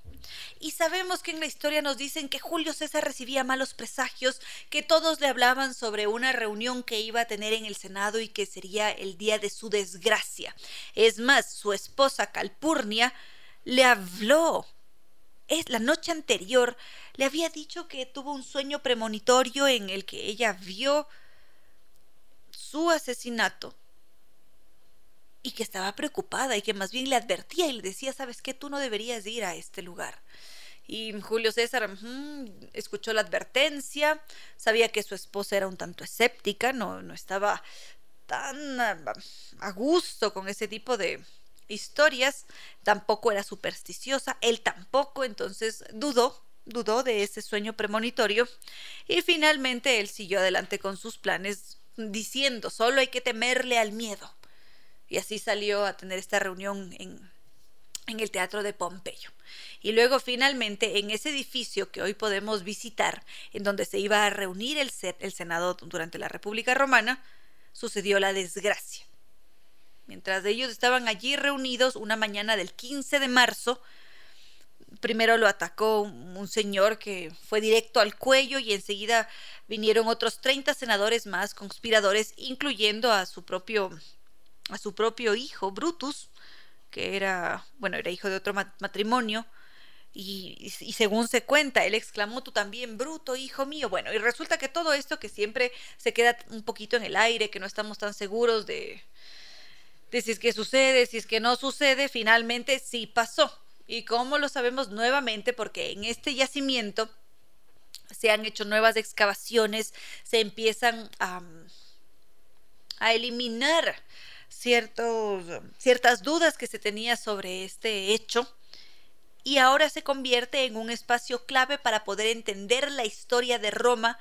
[SPEAKER 1] Y sabemos que en la historia nos dicen que Julio César recibía malos presagios, que todos le hablaban sobre una reunión que iba a tener en el Senado y que sería el día de su desgracia. Es más, su esposa Calpurnia le habló es la noche anterior le había dicho que tuvo un sueño premonitorio en el que ella vio su asesinato y que estaba preocupada y que más bien le advertía y le decía, sabes qué, tú no deberías ir a este lugar. Y Julio César escuchó la advertencia, sabía que su esposa era un tanto escéptica, no, no estaba tan a gusto con ese tipo de, historias, tampoco era supersticiosa, él tampoco, entonces dudó, dudó de ese sueño premonitorio y finalmente él siguió adelante con sus planes diciendo, solo hay que temerle al miedo. Y así salió a tener esta reunión en, en el Teatro de Pompeyo. Y luego finalmente en ese edificio que hoy podemos visitar, en donde se iba a reunir el, el Senado durante la República Romana, sucedió la desgracia. Mientras ellos estaban allí reunidos una mañana del 15 de marzo, primero lo atacó un señor que fue directo al cuello y enseguida vinieron otros 30 senadores más conspiradores, incluyendo a su propio a su propio hijo Brutus, que era, bueno, era hijo de otro matrimonio. Y, y, según se cuenta, él exclamó, tú también, bruto, hijo mío. Bueno, y resulta que todo esto que siempre se queda un poquito en el aire, que no estamos tan seguros de, de si es que sucede, si es que no sucede, finalmente sí pasó. ¿Y cómo lo sabemos nuevamente? Porque en este yacimiento se han hecho nuevas excavaciones, se empiezan a, a eliminar ciertos, ciertas dudas que se tenía sobre este hecho y ahora se convierte en un espacio clave para poder entender la historia de Roma,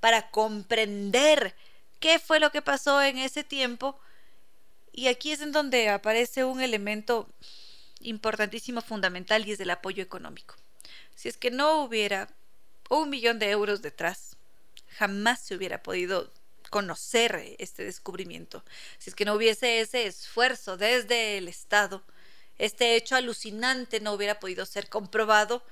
[SPEAKER 1] para comprender qué fue lo que pasó en ese tiempo y aquí es en donde aparece un elemento importantísimo, fundamental, y es el apoyo económico. Si es que no hubiera un millón de euros detrás, jamás se hubiera podido conocer este descubrimiento. Si es que no hubiese ese esfuerzo desde el Estado, este hecho alucinante no hubiera podido ser comprobado,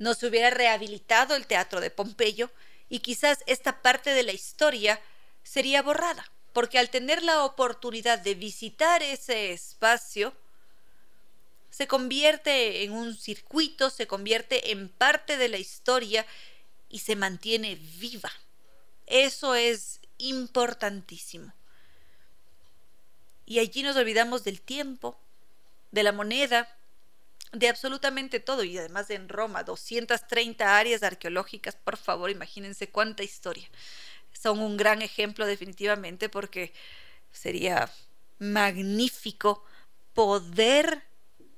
[SPEAKER 1] no se hubiera rehabilitado el teatro de Pompeyo y quizás esta parte de la historia sería borrada porque al tener la oportunidad de visitar ese espacio, se convierte en un circuito, se convierte en parte de la historia y se mantiene viva. Eso es importantísimo. Y allí nos olvidamos del tiempo, de la moneda, de absolutamente todo. Y además en Roma, 230 áreas arqueológicas, por favor, imagínense cuánta historia son un gran ejemplo definitivamente porque sería magnífico poder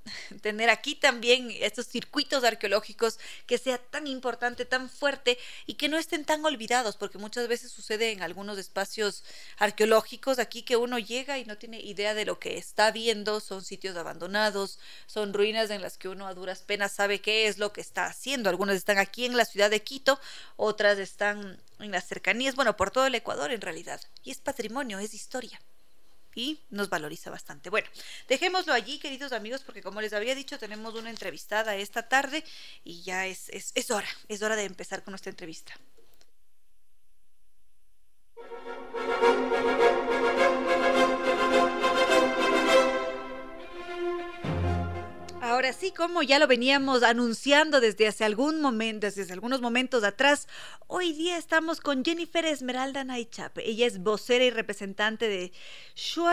[SPEAKER 1] tener aquí también estos circuitos arqueológicos que sea tan importante, tan fuerte y que no estén tan olvidados, porque muchas veces sucede en algunos espacios arqueológicos aquí que uno llega y no tiene idea de lo que está viendo, son sitios abandonados, son ruinas en las que uno a duras penas sabe qué es lo que está haciendo. Algunas están aquí en la ciudad de Quito, otras están en las cercanías, bueno, por todo el Ecuador en realidad. Y es patrimonio, es historia y nos valoriza bastante. Bueno, dejémoslo allí, queridos amigos, porque como les había dicho, tenemos una entrevistada esta tarde y ya es, es, es hora, es hora de empezar con nuestra entrevista. Ahora sí, como ya lo veníamos anunciando desde hace algún momento, desde algunos momentos atrás, hoy día estamos con Jennifer Esmeralda Naichap. Ella es vocera y representante de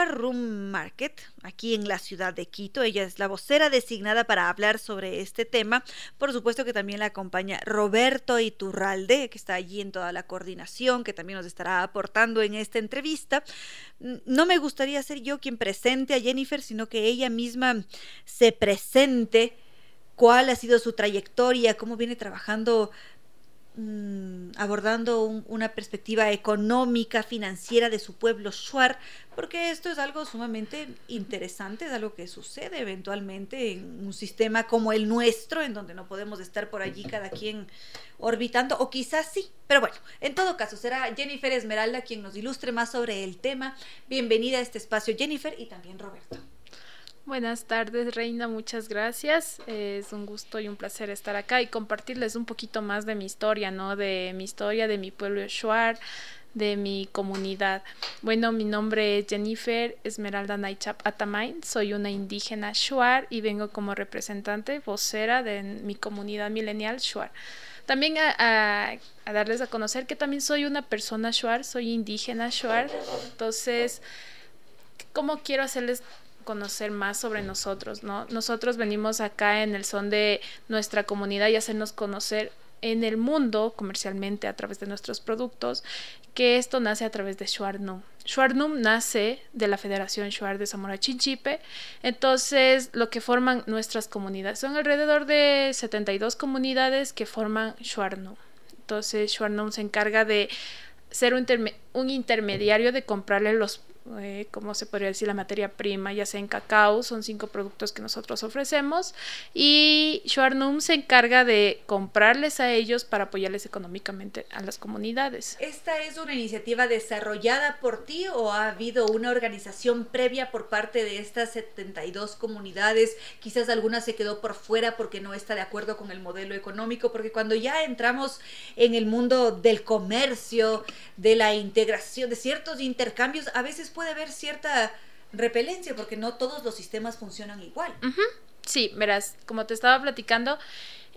[SPEAKER 1] Room Market, aquí en la ciudad de Quito. Ella es la vocera designada para hablar sobre este tema. Por supuesto que también la acompaña Roberto Iturralde, que está allí en toda la coordinación, que también nos estará aportando en esta entrevista. No me gustaría ser yo quien presente a Jennifer, sino que ella misma se presente cuál ha sido su trayectoria, cómo viene trabajando Mm, abordando una perspectiva económica, financiera de su pueblo Shuar, porque esto es algo sumamente interesante, es algo que sucede eventualmente en un sistema como el nuestro, en donde no podemos estar por allí cada quien orbitando, o quizás sí, pero bueno, en todo caso será Jennifer Esmeralda quien nos ilustre más sobre el tema. Bienvenida a este espacio Jennifer y también Roberto.
[SPEAKER 7] Buenas tardes, Reina, muchas gracias. Es un gusto y un placer estar acá y compartirles un poquito más de mi historia, ¿no? De mi historia, de mi pueblo Shuar, de mi comunidad. Bueno, mi nombre es Jennifer Esmeralda Naichap Atamain, soy una indígena Shuar y vengo como representante vocera de mi comunidad milenial Shuar. También a, a darles a conocer que también soy una persona Shuar, soy indígena Shuar, entonces... ¿Cómo quiero hacerles conocer más sobre nosotros, ¿no? Nosotros venimos acá en el son de nuestra comunidad y hacernos conocer en el mundo comercialmente a través de nuestros productos, que esto nace a través de Shuarnum. Shuarnum nace de la Federación Shuar de Zamora Chinchipe, entonces lo que forman nuestras comunidades son alrededor de 72 comunidades que forman Shuarnum. Entonces Shuarnum se encarga de ser un, un intermediario de comprarle los eh, como se podría decir, la materia prima, ya sea en cacao, son cinco productos que nosotros ofrecemos y Schwarnum se encarga de comprarles a ellos para apoyarles económicamente a las comunidades.
[SPEAKER 1] ¿Esta es una iniciativa desarrollada por ti o ha habido una organización previa por parte de estas 72 comunidades? Quizás alguna se quedó por fuera porque no está de acuerdo con el modelo económico, porque cuando ya entramos en el mundo del comercio, de la integración, de ciertos intercambios, a veces puede haber cierta repelencia porque no todos los sistemas funcionan igual.
[SPEAKER 7] Sí, verás, como te estaba platicando,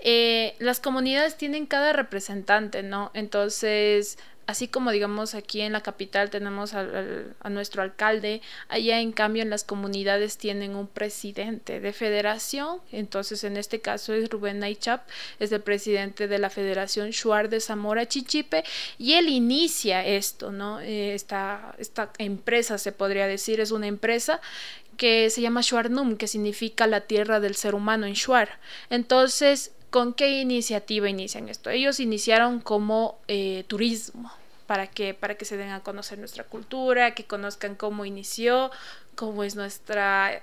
[SPEAKER 7] eh, las comunidades tienen cada representante, ¿no? Entonces, así como digamos aquí en la capital tenemos a nuestro alcalde, allá en cambio en las comunidades tienen un presidente de federación, entonces en este caso es Rubén Naichap, es el presidente de la Federación Shuar de Zamora Chichipe y él inicia esto, ¿no? Eh, esta, esta empresa se podría decir, es una empresa que se llama Shuarnum, que significa la tierra del ser humano en Shuar. Entonces, ¿Con qué iniciativa inician esto? Ellos iniciaron como eh, turismo, para que, para que se den a conocer nuestra cultura, que conozcan cómo inició, cómo es nuestra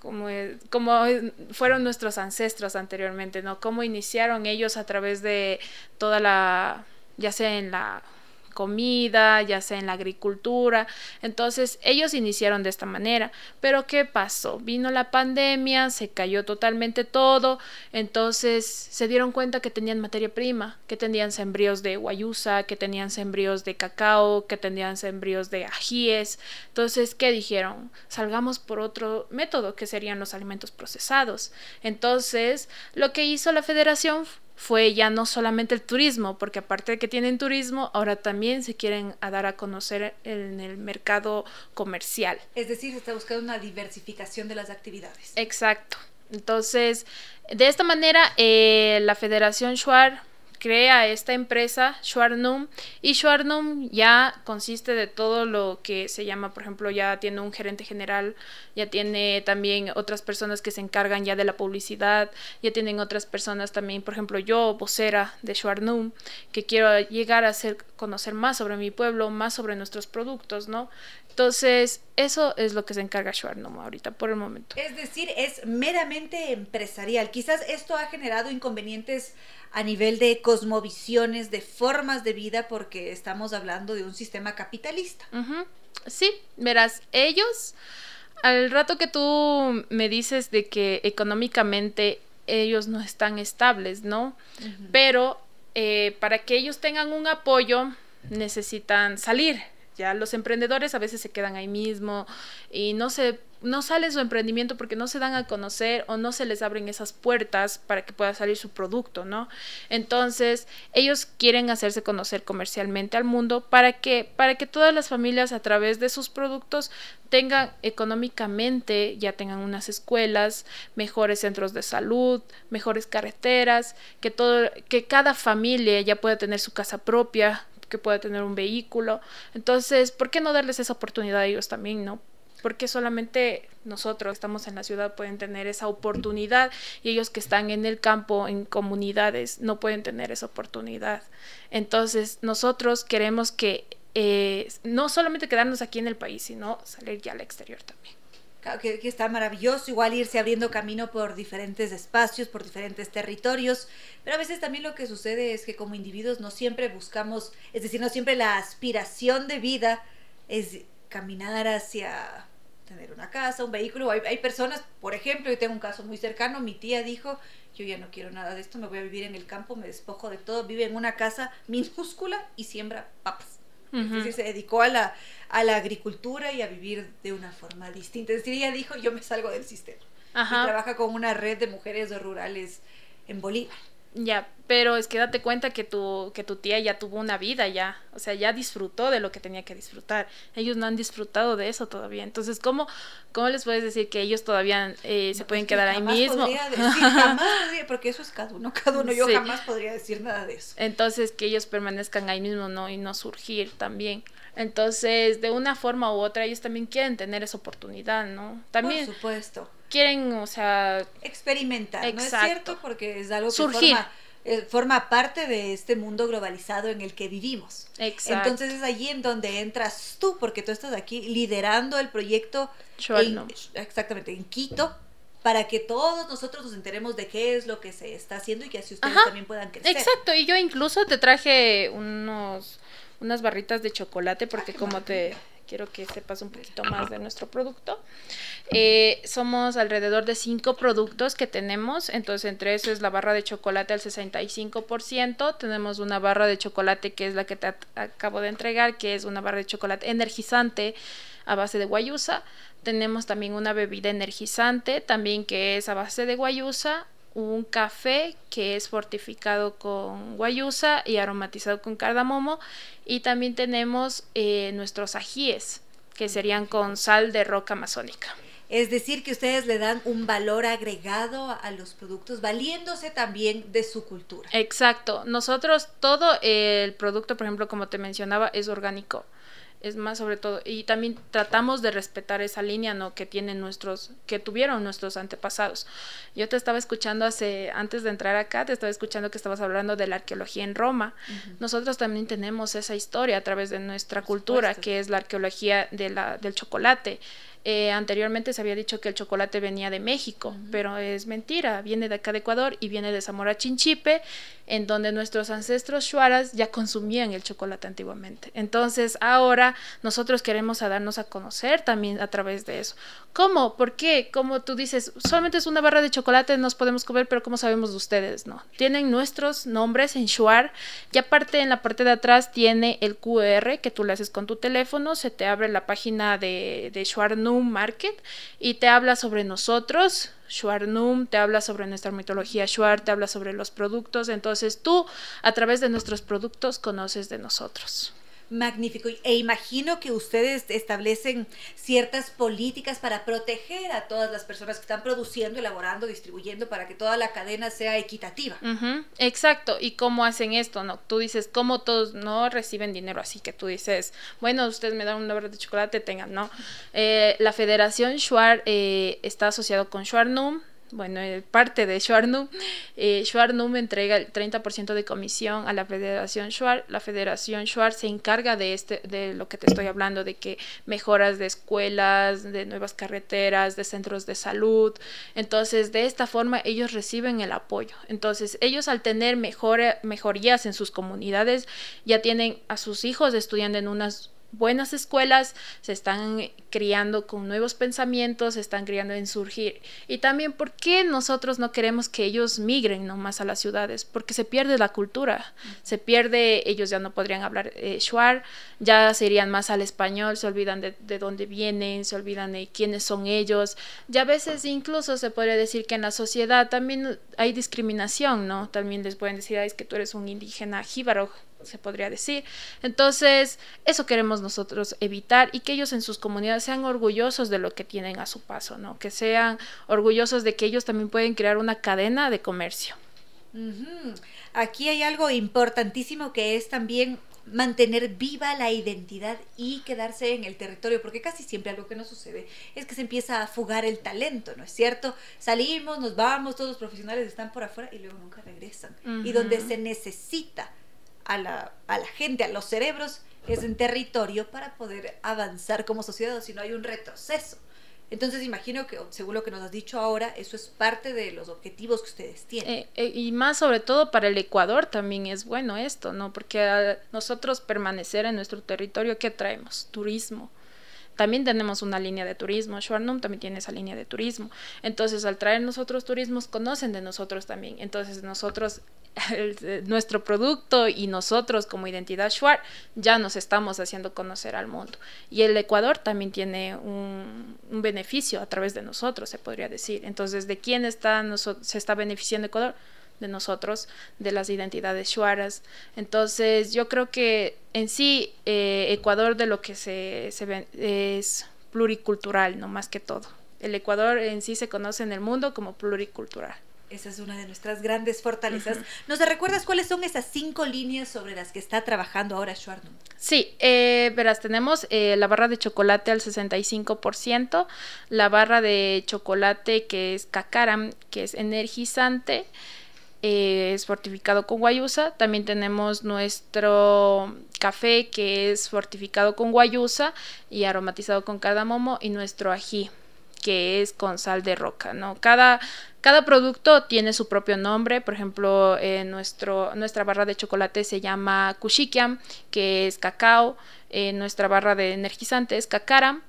[SPEAKER 7] como, como fueron nuestros ancestros anteriormente, ¿no? Cómo iniciaron ellos a través de toda la, ya sea en la comida, ya sea en la agricultura. Entonces ellos iniciaron de esta manera. Pero ¿qué pasó? Vino la pandemia, se cayó totalmente todo, entonces se dieron cuenta que tenían materia prima, que tenían sembríos de guayusa, que tenían sembríos de cacao, que tenían sembríos de ajíes. Entonces, ¿qué dijeron? Salgamos por otro método, que serían los alimentos procesados. Entonces, lo que hizo la federación fue ya no solamente el turismo, porque aparte de que tienen turismo, ahora también se quieren dar a conocer en el mercado comercial.
[SPEAKER 1] Es decir, se está buscando una diversificación de las actividades.
[SPEAKER 7] Exacto. Entonces, de esta manera, eh, la Federación Shuar crea esta empresa, Schwarnum, y Schwarnum ya consiste de todo lo que se llama, por ejemplo, ya tiene un gerente general, ya tiene también otras personas que se encargan ya de la publicidad, ya tienen otras personas también, por ejemplo, yo, vocera de Schwarnum, que quiero llegar a hacer conocer más sobre mi pueblo, más sobre nuestros productos, ¿no? Entonces, eso es lo que se encarga Schwarnum ahorita, por el momento.
[SPEAKER 1] Es decir, es meramente empresarial. Quizás esto ha generado inconvenientes a nivel de cosmovisiones, de formas de vida, porque estamos hablando de un sistema capitalista.
[SPEAKER 7] Sí, verás, ellos, al rato que tú me dices de que económicamente ellos no están estables, ¿no? Pero eh, para que ellos tengan un apoyo, necesitan salir. Ya los emprendedores a veces se quedan ahí mismo y no se no sale su emprendimiento porque no se dan a conocer o no se les abren esas puertas para que pueda salir su producto, ¿no? Entonces, ellos quieren hacerse conocer comercialmente al mundo para que, para que todas las familias a través de sus productos tengan económicamente, ya tengan unas escuelas, mejores centros de salud, mejores carreteras, que todo, que cada familia ya pueda tener su casa propia, que pueda tener un vehículo. Entonces, ¿por qué no darles esa oportunidad a ellos también, no? Porque solamente nosotros estamos en la ciudad pueden tener esa oportunidad y ellos que están en el campo, en comunidades, no pueden tener esa oportunidad. Entonces, nosotros queremos que eh, no solamente quedarnos aquí en el país, sino salir ya al exterior también.
[SPEAKER 1] Que, que, está maravilloso, igual irse abriendo camino por diferentes espacios, por diferentes territorios, pero a veces también lo que sucede es que como individuos no siempre buscamos, es decir, no siempre la aspiración de vida es caminar hacia tener una casa, un vehículo. Hay, hay, personas, por ejemplo, yo tengo un caso muy cercano, mi tía dijo, yo ya no quiero nada de esto, me voy a vivir en el campo, me despojo de todo, vive en una casa minúscula y siembra papas. Entonces se dedicó a la, a la agricultura y a vivir de una forma distinta. Es decir, ella dijo, yo me salgo del sistema. Y trabaja con una red de mujeres rurales en Bolívar.
[SPEAKER 7] Ya, pero es que date cuenta que tu, que tu tía ya tuvo una vida ya, o sea, ya disfrutó de lo que tenía que disfrutar. Ellos no han disfrutado de eso todavía. Entonces, ¿cómo, cómo les puedes decir que ellos todavía eh, se pueden quedar ahí mismo?
[SPEAKER 1] Podría decir, jamás podría, porque eso es cada uno, cada uno. Yo jamás podría decir nada de eso.
[SPEAKER 7] Entonces, que ellos permanezcan ahí mismo, ¿no? Y no surgir también. Entonces, de una forma u otra, ellos también quieren tener esa oportunidad, ¿no? También.
[SPEAKER 1] Por supuesto
[SPEAKER 7] quieren, o sea...
[SPEAKER 1] Experimentar, ¿no es cierto? Porque es algo que Forma, eh, forma parte de este mundo globalizado en el que vivimos. Exacto. Entonces es allí en donde entras tú, porque tú estás aquí liderando el proyecto en, exactamente en Quito para que todos nosotros nos enteremos de qué es lo que se está haciendo y que así ustedes también puedan crecer.
[SPEAKER 7] Exacto, y yo incluso te traje unos unas barritas de chocolate porque como te quiero que sepas un poquito más de nuestro producto. Eh, somos alrededor de cinco productos que tenemos, entonces entre eso es la barra de chocolate al 65%, tenemos una barra de chocolate que es la que te acabo de entregar, que es una barra de chocolate energizante a base de guayusa, tenemos también una bebida energizante, también que es a base de guayusa, un café que es fortificado con guayusa y aromatizado con cardamomo y también tenemos eh, nuestros ajíes que serían con sal de roca amazónica.
[SPEAKER 1] Es decir, que ustedes le dan un valor agregado a los productos, valiéndose también de su cultura.
[SPEAKER 7] Exacto. Nosotros, todo el producto, por ejemplo, como te mencionaba, es orgánico es más sobre todo y también tratamos de respetar esa línea no que tienen nuestros que tuvieron nuestros antepasados. Yo te estaba escuchando hace antes de entrar acá te estaba escuchando que estabas hablando de la arqueología en Roma. Nosotros también tenemos esa historia a través de nuestra cultura que es la arqueología de la, del chocolate eh, anteriormente se había dicho que el chocolate venía de México, pero es mentira, viene de acá de Ecuador y viene de Zamora Chinchipe, en donde nuestros ancestros shuaras ya consumían el chocolate antiguamente. Entonces ahora nosotros queremos darnos a conocer también a través de eso. ¿Cómo? ¿Por qué? Como tú dices, solamente es una barra de chocolate, nos podemos comer, pero ¿cómo sabemos de ustedes? No. Tienen nuestros nombres en Shuar y aparte en la parte de atrás tiene el QR que tú le haces con tu teléfono, se te abre la página de, de Shuar Market y te habla sobre nosotros, Num, te habla sobre nuestra mitología Shuar, te habla sobre los productos, entonces tú a través de nuestros productos conoces de nosotros.
[SPEAKER 1] Magnífico. E imagino que ustedes establecen ciertas políticas para proteger a todas las personas que están produciendo, elaborando, distribuyendo, para que toda la cadena sea equitativa.
[SPEAKER 7] Exacto. ¿Y cómo hacen esto? No, tú dices, ¿cómo todos no reciben dinero? Así que tú dices, bueno, ustedes me dan un nombre de chocolate, tengan, ¿no? Eh, la Federación Shuar eh, está asociado con Shuarnum, bueno, eh, parte de Schwarnum, eh, Schwarnum entrega el 30% de comisión a la Federación Schwar. La Federación Schwar se encarga de, este, de lo que te estoy hablando, de que mejoras de escuelas, de nuevas carreteras, de centros de salud. Entonces, de esta forma, ellos reciben el apoyo. Entonces, ellos al tener mejor, mejorías en sus comunidades, ya tienen a sus hijos estudiando en unas buenas escuelas, se están criando con nuevos pensamientos, se están criando en surgir. Y también, ¿por qué nosotros no queremos que ellos migren nomás a las ciudades? Porque se pierde la cultura, se pierde, ellos ya no podrían hablar eh, shuar, ya se irían más al español, se olvidan de, de, dónde vienen, se olvidan de quiénes son ellos. Ya a veces incluso se podría decir que en la sociedad también hay discriminación, ¿no? También les pueden decir, es que tú eres un indígena jíbaro, se podría decir. Entonces, eso queremos nosotros evitar y que ellos en sus comunidades sean orgullosos de lo que tienen a su paso, ¿no? Que sean orgullosos de que ellos también pueden crear una cadena de comercio.
[SPEAKER 1] Aquí hay algo importantísimo que es también mantener viva la identidad y quedarse en el territorio, porque casi siempre algo que nos sucede es que se empieza a fugar el talento, ¿no es cierto? Salimos, nos vamos, todos los profesionales están por afuera y luego nunca regresan. Y donde se necesita a la, a la gente, a los cerebros, es en territorio para poder avanzar como sociedad, o si no hay un retroceso. Entonces imagino que, según lo que nos has dicho ahora, eso es parte de los objetivos que ustedes tienen.
[SPEAKER 7] Eh, eh, y más sobre todo para el Ecuador también es bueno esto, ¿no? Porque nosotros permanecer en nuestro territorio, ¿qué traemos? Turismo. También tenemos una línea de turismo, Schwarnum también tiene esa línea de turismo. Entonces, al traer nosotros turismos, conocen de nosotros también. Entonces, nosotros el, nuestro producto y nosotros como identidad Schwarz ya nos estamos haciendo conocer al mundo. Y el Ecuador también tiene un, beneficio a través de nosotros, se podría decir. Entonces, ¿de quién está, se está beneficiando Ecuador? De nosotros, de las identidades shuaras. Entonces, yo creo que en sí eh, Ecuador de lo que se, se ve es pluricultural, no más que todo. El Ecuador en sí se conoce en el mundo como pluricultural.
[SPEAKER 1] Esa es una de nuestras grandes fortalezas. ¿Nos recuerdas cuáles son esas cinco líneas sobre las que está trabajando ahora Schwarnum?
[SPEAKER 7] Sí, eh, verás, tenemos eh, la barra de chocolate al 65%, la barra de chocolate que es cacaram, que es energizante, eh, es fortificado con guayusa. También tenemos nuestro café que es fortificado con guayusa y aromatizado con cardamomo y nuestro ají que es con sal de roca, ¿no? Cada, cada producto tiene su propio nombre, por ejemplo, eh, nuestro, nuestra barra de chocolate se llama Kushikiam, que es cacao, eh, nuestra barra de energizante es Kakara,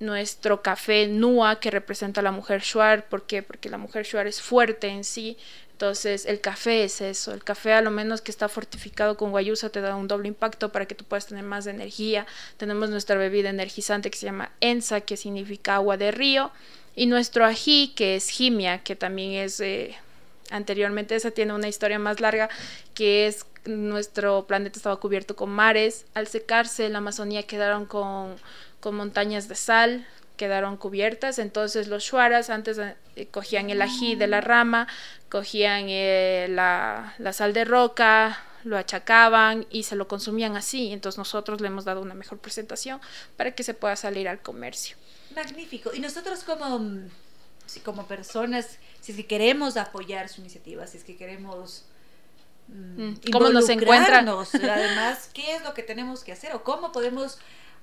[SPEAKER 7] nuestro café Nua, que representa a la mujer Shuar, ¿por qué? Porque la mujer Shuar es fuerte en sí, entonces, el café es eso. El café, a lo menos que está fortificado con guayusa, te da un doble impacto para que tú puedas tener más energía. Tenemos nuestra bebida energizante que se llama Ensa, que significa agua de río. Y nuestro ají, que es Jimia, que también es. Eh, anteriormente, esa tiene una historia más larga, que es nuestro planeta estaba cubierto con mares. Al secarse, la Amazonía quedaron con, con montañas de sal quedaron cubiertas, entonces los shuaras antes eh, cogían el ají de la rama, cogían eh, la, la, sal de roca, lo achacaban y se lo consumían así, entonces nosotros le hemos dado una mejor presentación para que se pueda salir al comercio.
[SPEAKER 1] Magnífico, y nosotros como, como personas, si es que queremos apoyar su iniciativa, si es que queremos...
[SPEAKER 7] Mm, ¿Cómo nos encuentran?
[SPEAKER 1] Además, ¿qué es lo que tenemos que hacer o cómo podemos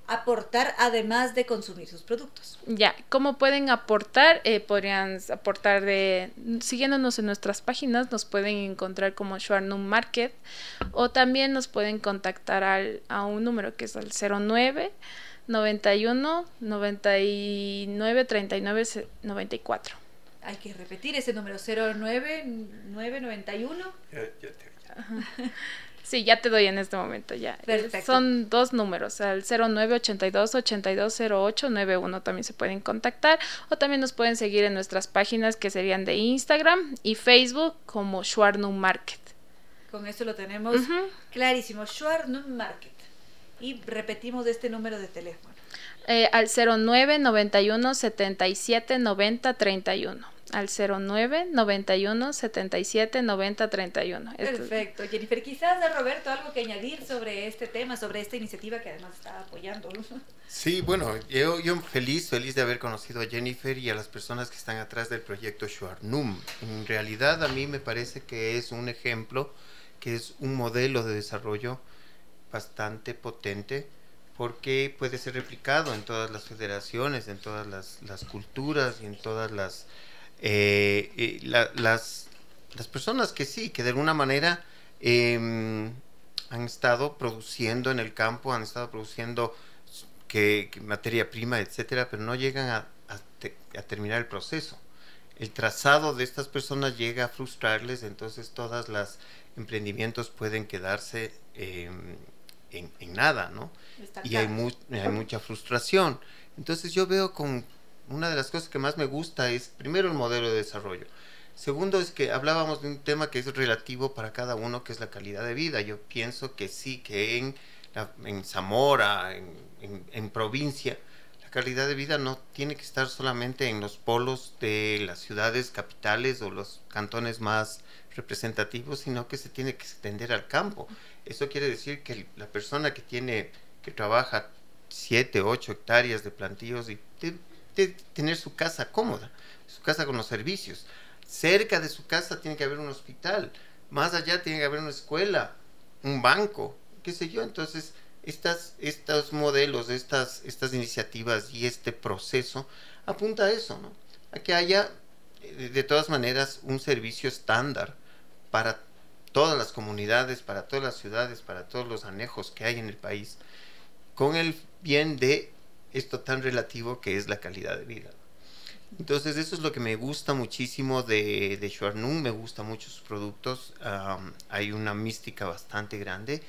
[SPEAKER 1] aportar además de consumir sus productos.
[SPEAKER 7] Ya, ¿cómo pueden aportar? Eh, podrían aportar de, siguiéndonos en nuestras páginas, nos pueden encontrar como Schwarnum Market o también nos pueden contactar al, a un número que es el 09 91 99 39 94.
[SPEAKER 1] Hay que repetir ese número 09 991. Ya, ya te...
[SPEAKER 7] Sí, ya te doy en este momento ya. Son dos números, el 0982 820891 también se pueden contactar o también nos pueden seguir en nuestras páginas que serían de Instagram y Facebook como Schwarnum Market.
[SPEAKER 1] Con eso lo tenemos clarísimo, Schwarnum Market. Y repetimos este número de teléfono.
[SPEAKER 7] Eh, al 0991 77 90 31 al 09 91 77 90 31.
[SPEAKER 1] Perfecto. Jennifer, quizás de Roberto algo que añadir sobre este tema, sobre esta iniciativa que además está apoyando.
[SPEAKER 8] Sí, bueno, yo, yo feliz, feliz de haber conocido a Jennifer y a las personas que están atrás del proyecto Shuarnum. En realidad a mí me parece que es un ejemplo, que es un modelo de desarrollo bastante potente porque puede ser replicado en todas las federaciones, en todas las, las culturas y en todas las eh, las, las personas que sí, que de alguna manera em, han estado produciendo en el campo, han estado produciendo que, materia prima, etcétera, pero no llegan a, a, terminar el proceso. El trazado de estas personas llega a frustrarles, entonces todas las emprendimientos pueden quedarse em, en, en, nada, ¿no? Y hay, hay mucha frustración. Entonces yo veo con una de las cosas que más me gusta es primero el modelo de desarrollo. Segundo es que hablábamos de un tema que es relativo para cada uno, que es la calidad de vida. Yo pienso que sí, que en, en Zamora, en, en, provincia, la calidad de vida no tiene que estar solamente en los polos de las ciudades capitales o los cantones más representativos, sino que se tiene que extender al campo. Eso quiere decir que la persona que tiene, que trabaja 7, 8 hectáreas de plantíos y de tener su casa cómoda, su casa con los servicios. Cerca de su casa tiene que haber un hospital, más allá tiene que haber una escuela, un banco, qué sé yo. Entonces, estas, estos modelos, estas, estas iniciativas y este proceso apunta a eso, ¿no? A que haya, eh, de todas maneras, un servicio estándar para todas las comunidades, para todas las ciudades, para todos los anejos que hay en el país, con el bien de esto tan relativo que es la calidad de vida. Entonces eso es lo que me gusta muchísimo de, de me gusta mucho sus productos, hay una mística bastante grande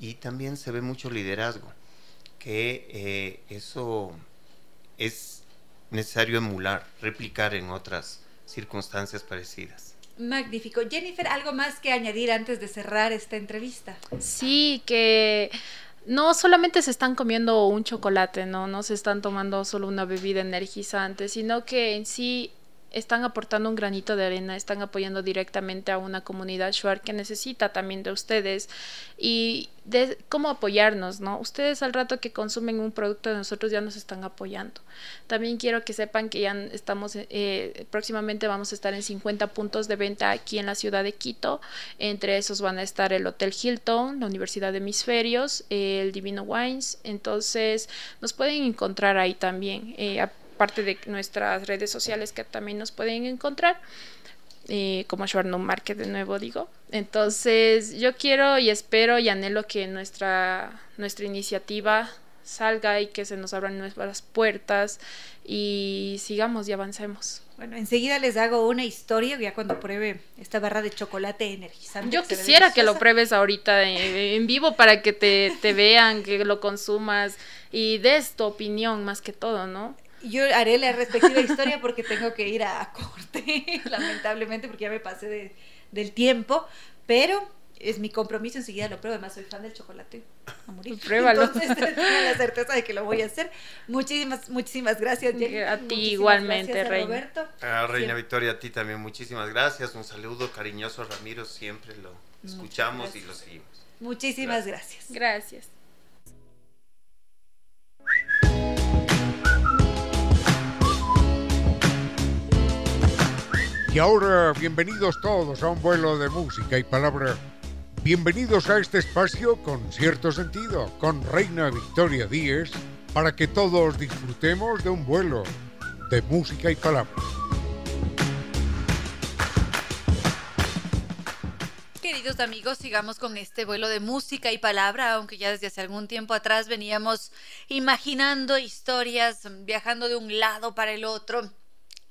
[SPEAKER 8] y también se ve mucho liderazgo, que eh, eso es necesario emular, replicar en otras circunstancias parecidas.
[SPEAKER 1] Magnífico. Jennifer, ¿algo más que añadir antes de cerrar esta entrevista?
[SPEAKER 7] Sí, que no solamente se están comiendo un chocolate, ¿no? No se están tomando solo una bebida energizante, sino que en sí están aportando un granito de arena, están apoyando directamente a una comunidad Shuar que necesita también de ustedes y de cómo apoyarnos, ¿no? Ustedes al rato que consumen un producto de nosotros ya nos están apoyando. También quiero que sepan que ya estamos, eh, próximamente vamos a estar en 50 puntos de venta aquí en la ciudad de Quito. Entre esos van a estar el Hotel Hilton, la Universidad de Hemisferios, el Divino Wines. Entonces nos pueden encontrar ahí también. Eh, parte de nuestras redes sociales que también nos pueden encontrar. Eh, como Schwarnum Market de nuevo digo. Entonces yo quiero y espero y anhelo que nuestra, nuestra iniciativa salga y que se nos abran nuevas puertas y sigamos y avancemos.
[SPEAKER 1] Bueno, enseguida les hago una historia ya cuando pruebe esta barra de chocolate energizante.
[SPEAKER 7] Yo quisiera que lo pruebes ahorita en, vivo para que te, te vean, que lo consumas y des tu opinión más que todo, ¿no?
[SPEAKER 1] Yo haré la respectiva historia porque tengo que ir a corte, lamentablemente, porque ya me pasé de, del tiempo, pero es mi compromiso, enseguida lo pruebo, además soy fan del chocolate a morir.
[SPEAKER 7] Pruébalo.
[SPEAKER 1] Entonces tengo la certeza de que lo voy a hacer. Muchísimas, muchísimas gracias, Jenny.
[SPEAKER 7] A ti igualmente, Reina.
[SPEAKER 1] Roberto.
[SPEAKER 8] A Reina Victoria, a ti también muchísimas gracias. Un saludo cariñoso, Ramiro, siempre lo escuchamos y lo seguimos.
[SPEAKER 1] Muchísimas gracias.
[SPEAKER 7] Gracias.
[SPEAKER 4] Y ahora, bienvenidos todos a un vuelo de música y palabra. Bienvenidos a este espacio con cierto sentido, con Reina Victoria Díez, para que todos disfrutemos de un vuelo de música y palabra.
[SPEAKER 1] Queridos amigos, sigamos con este vuelo de música y palabra, aunque ya desde hace algún tiempo atrás veníamos imaginando historias, viajando de un lado para el otro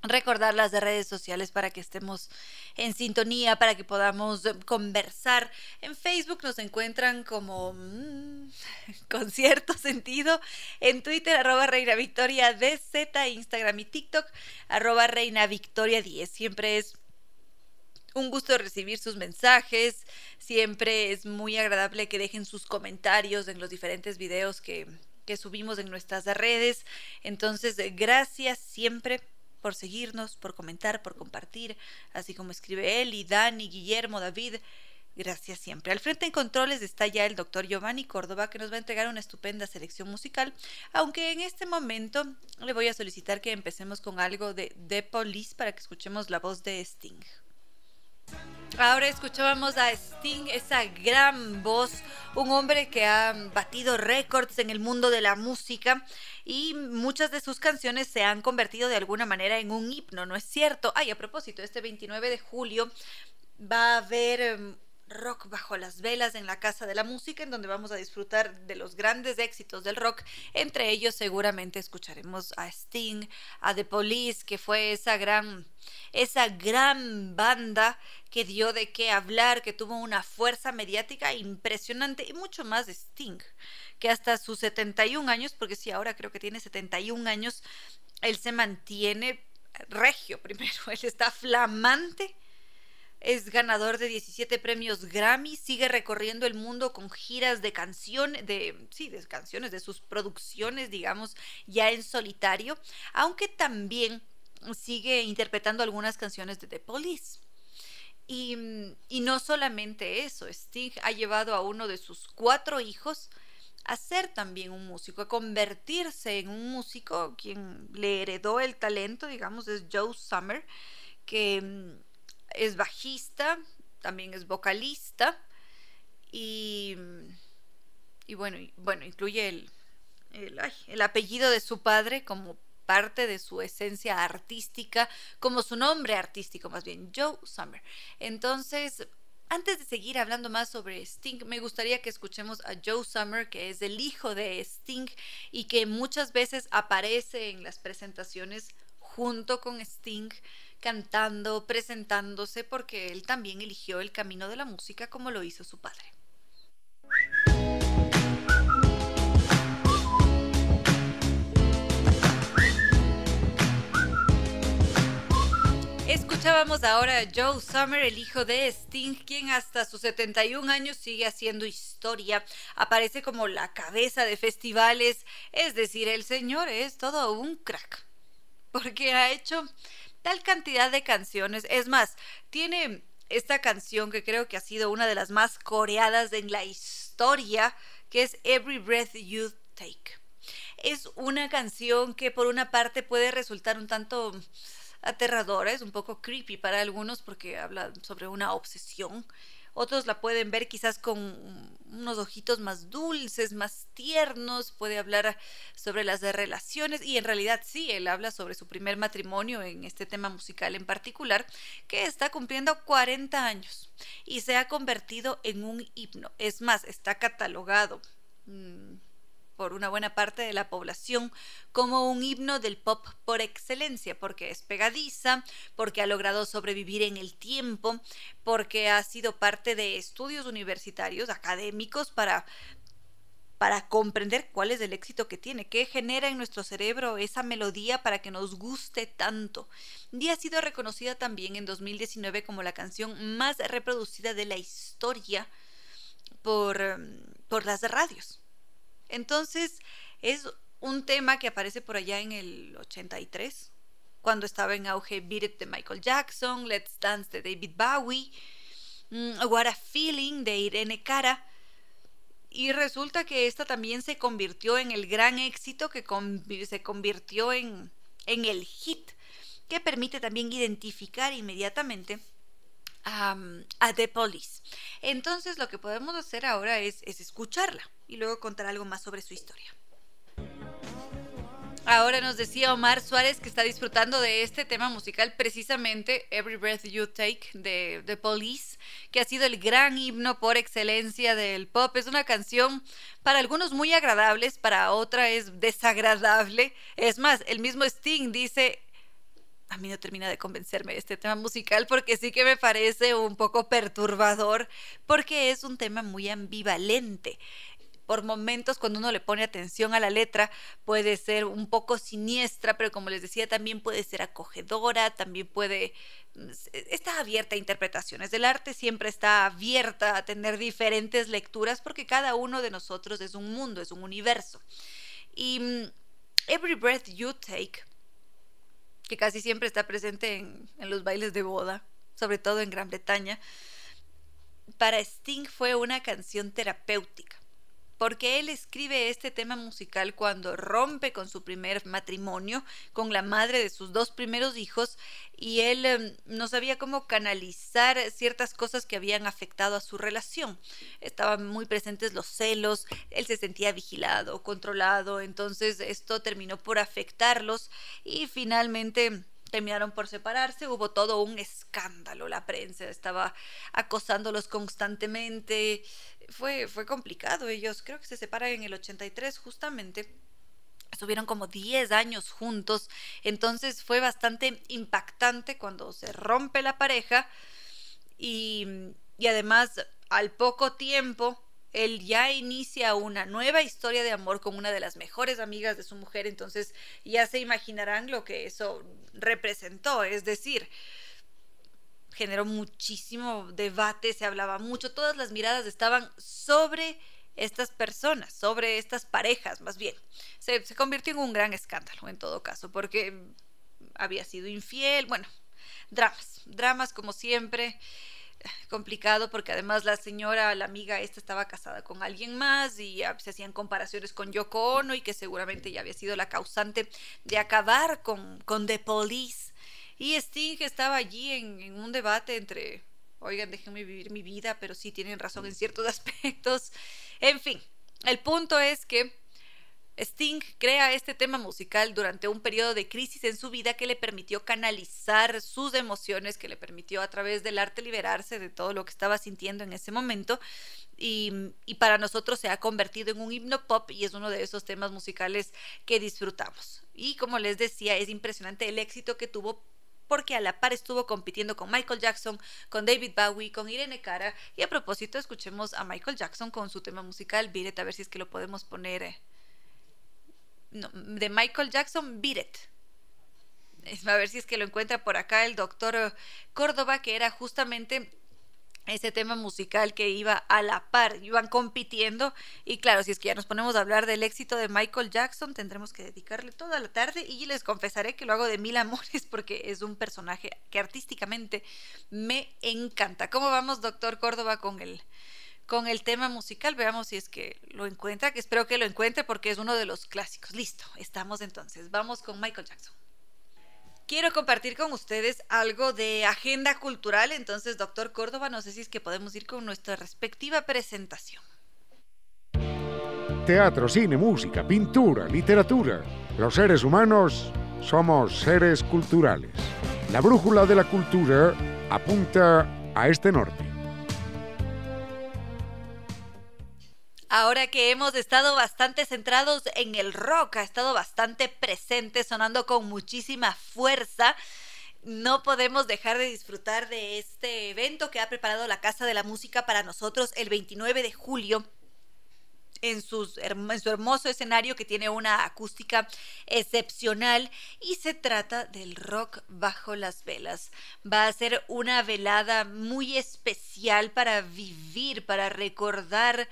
[SPEAKER 1] recordar las redes sociales para que estemos en sintonía, para que podamos eh, conversar. En Facebook nos encuentran como mm, con cierto sentido. En Twitter, arroba Reina Victoria DZ, Instagram y TikTok, arroba Reina Victoria 10. Siempre es un gusto recibir sus mensajes. Siempre es muy agradable que dejen sus comentarios en los diferentes videos que, que subimos en nuestras redes. Entonces, gracias siempre por seguirnos, por comentar, por compartir, así como escribe y Dani, Guillermo, David. Gracias siempre. Al frente en controles está ya el doctor Giovanni Córdoba que nos va a entregar una estupenda selección musical, aunque en este momento le voy a solicitar que empecemos con algo de The Police para que escuchemos la voz de Sting. Ahora escuchábamos a Sting, esa gran voz, un hombre que ha batido récords en el mundo de la música y muchas de sus canciones se han convertido de alguna manera en un himno, ¿no es cierto? Ay, a propósito, este 29 de julio va a haber em, Rock bajo las velas en la Casa de la Música, en donde vamos a disfrutar de los grandes éxitos del rock. Entre ellos seguramente escucharemos a Sting, a The Police, que fue esa gran, esa gran banda que dio de qué hablar, que tuvo una fuerza mediática impresionante y mucho más de Sting, que hasta sus 71 años, porque sí, ahora creo que tiene 71 años, él se mantiene regio primero, él está flamante es ganador de 17 premios Grammy, sigue recorriendo el mundo con giras de canciones, de, sí, de canciones, de sus producciones, digamos, ya en solitario, aunque también sigue interpretando algunas canciones de The Police. Y, y no solamente eso, Sting ha llevado a uno de sus cuatro hijos a ser también un músico, a convertirse en un músico, quien le heredó el talento, digamos, es Joe Summer, que es bajista, también es vocalista y, y bueno, bueno, incluye el, el, apellido de su padre como parte de su esencia artística, como su nombre artístico más bien, Joe Summer. Entonces, antes de seguir hablando más sobre Sting, me gustaría que escuchemos a Joe Summer, que es el hijo de Sting y que muchas veces aparece en las presentaciones junto con Sting cantando, presentándose, porque él también eligió el camino de la música como lo hizo su padre. Escuchábamos ahora a Joe Summer, el hijo de Sting, quien hasta sus 71 años sigue haciendo historia, aparece como la cabeza de festivales, es decir, el señor es todo un crack, porque ha hecho tal cantidad de canciones. Es más, tiene esta canción que creo que ha sido una de las más coreadas en la historia, que es Every Breath You Take. Es una canción que por una parte puede resultar un tanto aterradora, es un poco creepy para algunos porque habla sobre una obsesión otros la pueden ver quizás con unos ojitos más dulces, más tiernos, puede hablar sobre las relaciones y en realidad sí, él habla sobre su primer matrimonio en este tema musical en particular, que está cumpliendo 40 años y se ha convertido en un himno. Es más, está catalogado. Mm, por una buena parte de la población como un himno del pop por excelencia, porque es pegadiza, porque ha logrado sobrevivir en el tiempo, porque ha sido parte de estudios universitarios, académicos, para, para comprender cuál es el éxito que tiene, qué genera en nuestro cerebro esa melodía para que nos guste tanto. Y ha sido reconocida también en 2019 como la canción más reproducida de la historia por, por las radios. Entonces, es un tema que aparece por allá en el 83, cuando estaba en auge Beat It de Michael Jackson, Let's Dance de David Bowie, mm, What a Feeling de Irene Cara. Y resulta que esta también se convirtió en el gran éxito que se convirtió en, en el hit, que permite también identificar inmediatamente a, The Police. Entonces lo que podemos hacer ahora es, es escucharla y luego contar algo más sobre su historia. Ahora nos decía Omar Suárez que está disfrutando de este tema musical, precisamente Every Breath You Take de The Police, que ha sido el gran himno por excelencia del pop. Es una canción para algunos muy agradables, para otra es desagradable. Es más, el mismo Sting dice, a mí no termina de convencerme este tema musical porque sí que me parece un poco perturbador porque es un tema muy ambivalente. Por momentos cuando uno le pone atención a la letra puede ser un poco siniestra, pero como les decía también puede ser acogedora, también puede está abierta a interpretaciones. El arte siempre está abierta a tener diferentes lecturas porque cada uno de nosotros es un mundo, es un universo. Y mm, Every Breath You Take que casi siempre está presente en, los bailes de boda, sobre todo en Gran Bretaña, para Sting fue una canción terapéutica porque él escribe este tema musical cuando rompe con su primer matrimonio, con la madre de sus dos primeros hijos, y él em, no sabía cómo canalizar ciertas cosas que habían afectado a su relación. Estaban muy presentes los celos, él se sentía vigilado, controlado, entonces esto terminó por afectarlos y finalmente terminaron por separarse, hubo todo un escándalo, la prensa estaba acosándolos constantemente, fue, fue complicado, ellos creo que se separan en el 83 justamente. Estuvieron como 10 años juntos, entonces fue bastante impactante cuando se rompe la pareja y, y además al poco tiempo él ya inicia una nueva historia de amor con una de las mejores amigas de su mujer, entonces ya se imaginarán lo que eso representó, es decir, generó muchísimo debate, se hablaba mucho, todas las miradas estaban sobre estas personas, sobre estas parejas, más bien. Se, se convirtió en un gran escándalo en todo caso, porque había sido infiel, bueno, dramas, dramas como siempre complicado porque además la señora, la amiga esta estaba casada con alguien más y se hacían comparaciones con Yoko Ono y que seguramente ya había sido la causante de acabar con, con The Police. Y Sting estaba allí en, en un debate entre, oigan, déjenme vivir mi vida, pero sí tienen razón en ciertos aspectos. En fin, el punto es que Sting crea este tema musical durante un periodo de crisis en su vida que le permitió canalizar sus emociones, que le permitió a través del arte liberarse de todo lo que estaba sintiendo en ese momento. Y, para nosotros se ha convertido en un himno pop y es uno de esos temas musicales que disfrutamos. Y como les decía, es impresionante el éxito que tuvo porque a la par estuvo compitiendo con Michael Jackson, con David Bowie, con Irene Cara. Y a propósito, escuchemos a Michael Jackson con su tema musical, Beat a ver si es que lo podemos poner. Eh, de Michael Jackson, Beat It. A ver si es que lo encuentra por acá el doctor Córdoba, que era justamente ese tema musical que iba a la par, iban compitiendo y claro, si es que ya nos ponemos a hablar del éxito de Michael Jackson, tendremos que dedicarle toda la tarde y les confesaré que lo hago de mil amores porque es un personaje que artísticamente me encanta. ¿Cómo vamos, doctor Córdoba, con el con el tema musical. Veamos si es que lo encuentra, que espero que lo encuentre porque es uno de los clásicos. Listo, estamos entonces. Vamos con Michael Jackson. Quiero compartir con ustedes algo de agenda cultural, entonces, doctor Córdoba, no sé si es que podemos ir con nuestra respectiva presentación.
[SPEAKER 9] Teatro, cine, música, pintura, literatura. Los seres humanos somos seres culturales. La brújula de la cultura apunta a este norte.
[SPEAKER 1] Ahora que hemos estado bastante centrados en el rock, ha estado bastante presente, sonando con muchísima fuerza no podemos dejar de disfrutar de este evento que ha preparado la Casa de la Música para nosotros el 29 de julio en, en, su hermoso escenario que tiene una acústica excepcional y se trata del rock bajo las velas. Va a ser una velada muy especial para vivir, para recordar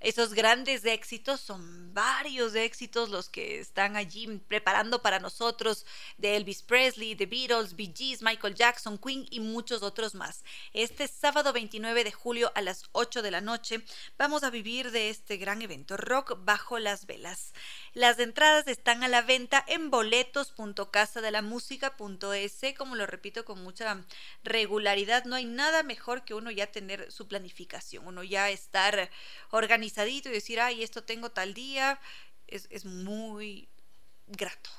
[SPEAKER 1] esos grandes éxitos, son varios éxitos los que están allí preparando para nosotros, de Elvis Presley, The Beatles, Bee Gees, Michael Jackson, Queen y muchos otros más. Este sábado 29 de julio a las 8 de la noche vamos a vivir de este gran evento, Rock bajo las velas. Las entradas están a la venta en boletos.casadelamusica.es, como lo repito con mucha regularidad, no hay nada mejor que uno ya tener su planificación, uno ya estar organizado y decir, ay, esto tengo tal día, es, muy grato.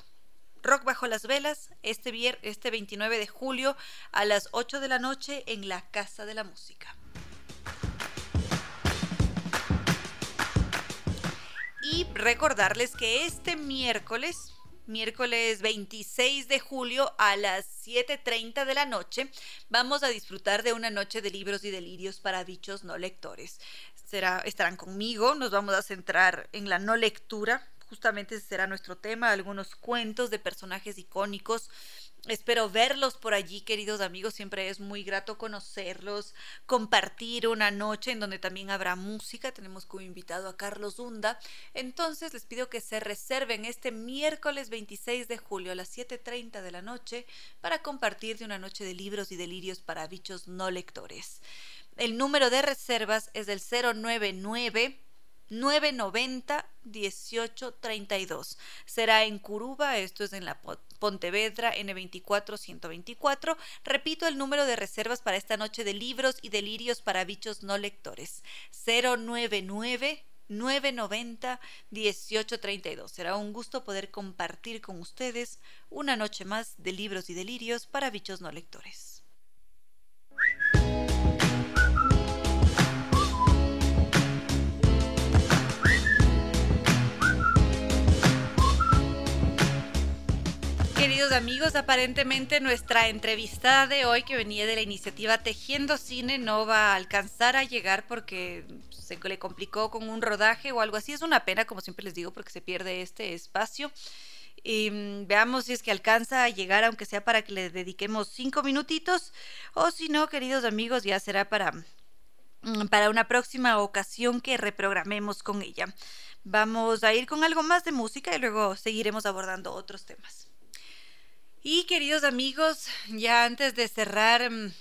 [SPEAKER 1] Rock bajo las velas, este, este 29 de julio a las 8 de la noche en la Casa de la Música. Y recordarles que este miércoles miércoles 26 de julio a las 7.30 de la noche, vamos a disfrutar de una noche de libros y delirios para bichos no lectores. Será, estarán conmigo, nos vamos a centrar en la no lectura, justamente será nuestro tema, algunos cuentos de personajes icónicos Espero verlos por allí, queridos amigos. Siempre es muy grato conocerlos, compartir una noche en donde también habrá música. Tenemos como invitado a Carlos Hunda. Entonces les pido que se reserven este miércoles 26 de julio a las 7.30 de la noche para compartir de una noche de libros y delirios para bichos no lectores. El número de reservas es del 099 990 1832. Será en Curuba, esto es en la Pontevedra N24 124. Repito el número de reservas para esta noche de libros y delirios para bichos no lectores. 099 990 1832. Será un gusto poder compartir con ustedes una noche más de libros y delirios para bichos no lectores. Queridos amigos, aparentemente nuestra entrevistada de hoy que venía de la iniciativa Tejiendo Cine no va a alcanzar a llegar porque se le complicó con un rodaje o algo así. Es una pena, como siempre les digo, porque se pierde este espacio. Y mm, veamos si es que alcanza a llegar, aunque sea para que le dediquemos cinco minutitos, o si no, queridos amigos, ya será para, mm, para una próxima ocasión que reprogramemos con ella. Vamos a ir con algo más de música y luego seguiremos abordando otros temas. Y queridos amigos, ya antes de cerrar mm,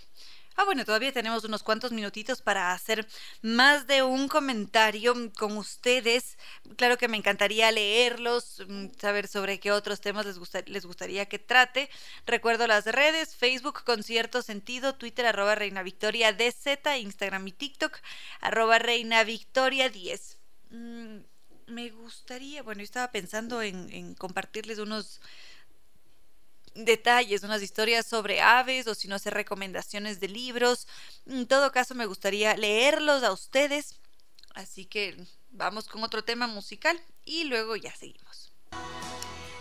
[SPEAKER 1] Ah, bueno, todavía tenemos unos cuantos minutitos para hacer más de un comentario con ustedes. Claro que me encantaría leerlos, mm, saber sobre qué otros temas les, gustaría que trate. Recuerdo las redes, Facebook con cierto sentido, Twitter arroba Reina Victoria DZ, Instagram y TikTok arroba Reina Victoria 10. Mm, me gustaría, bueno, yo estaba pensando en compartirles unos detalles, unas historias sobre aves o si no sé recomendaciones de libros. En todo caso me gustaría leerlos a ustedes. Así que vamos con otro tema musical y luego ya seguimos.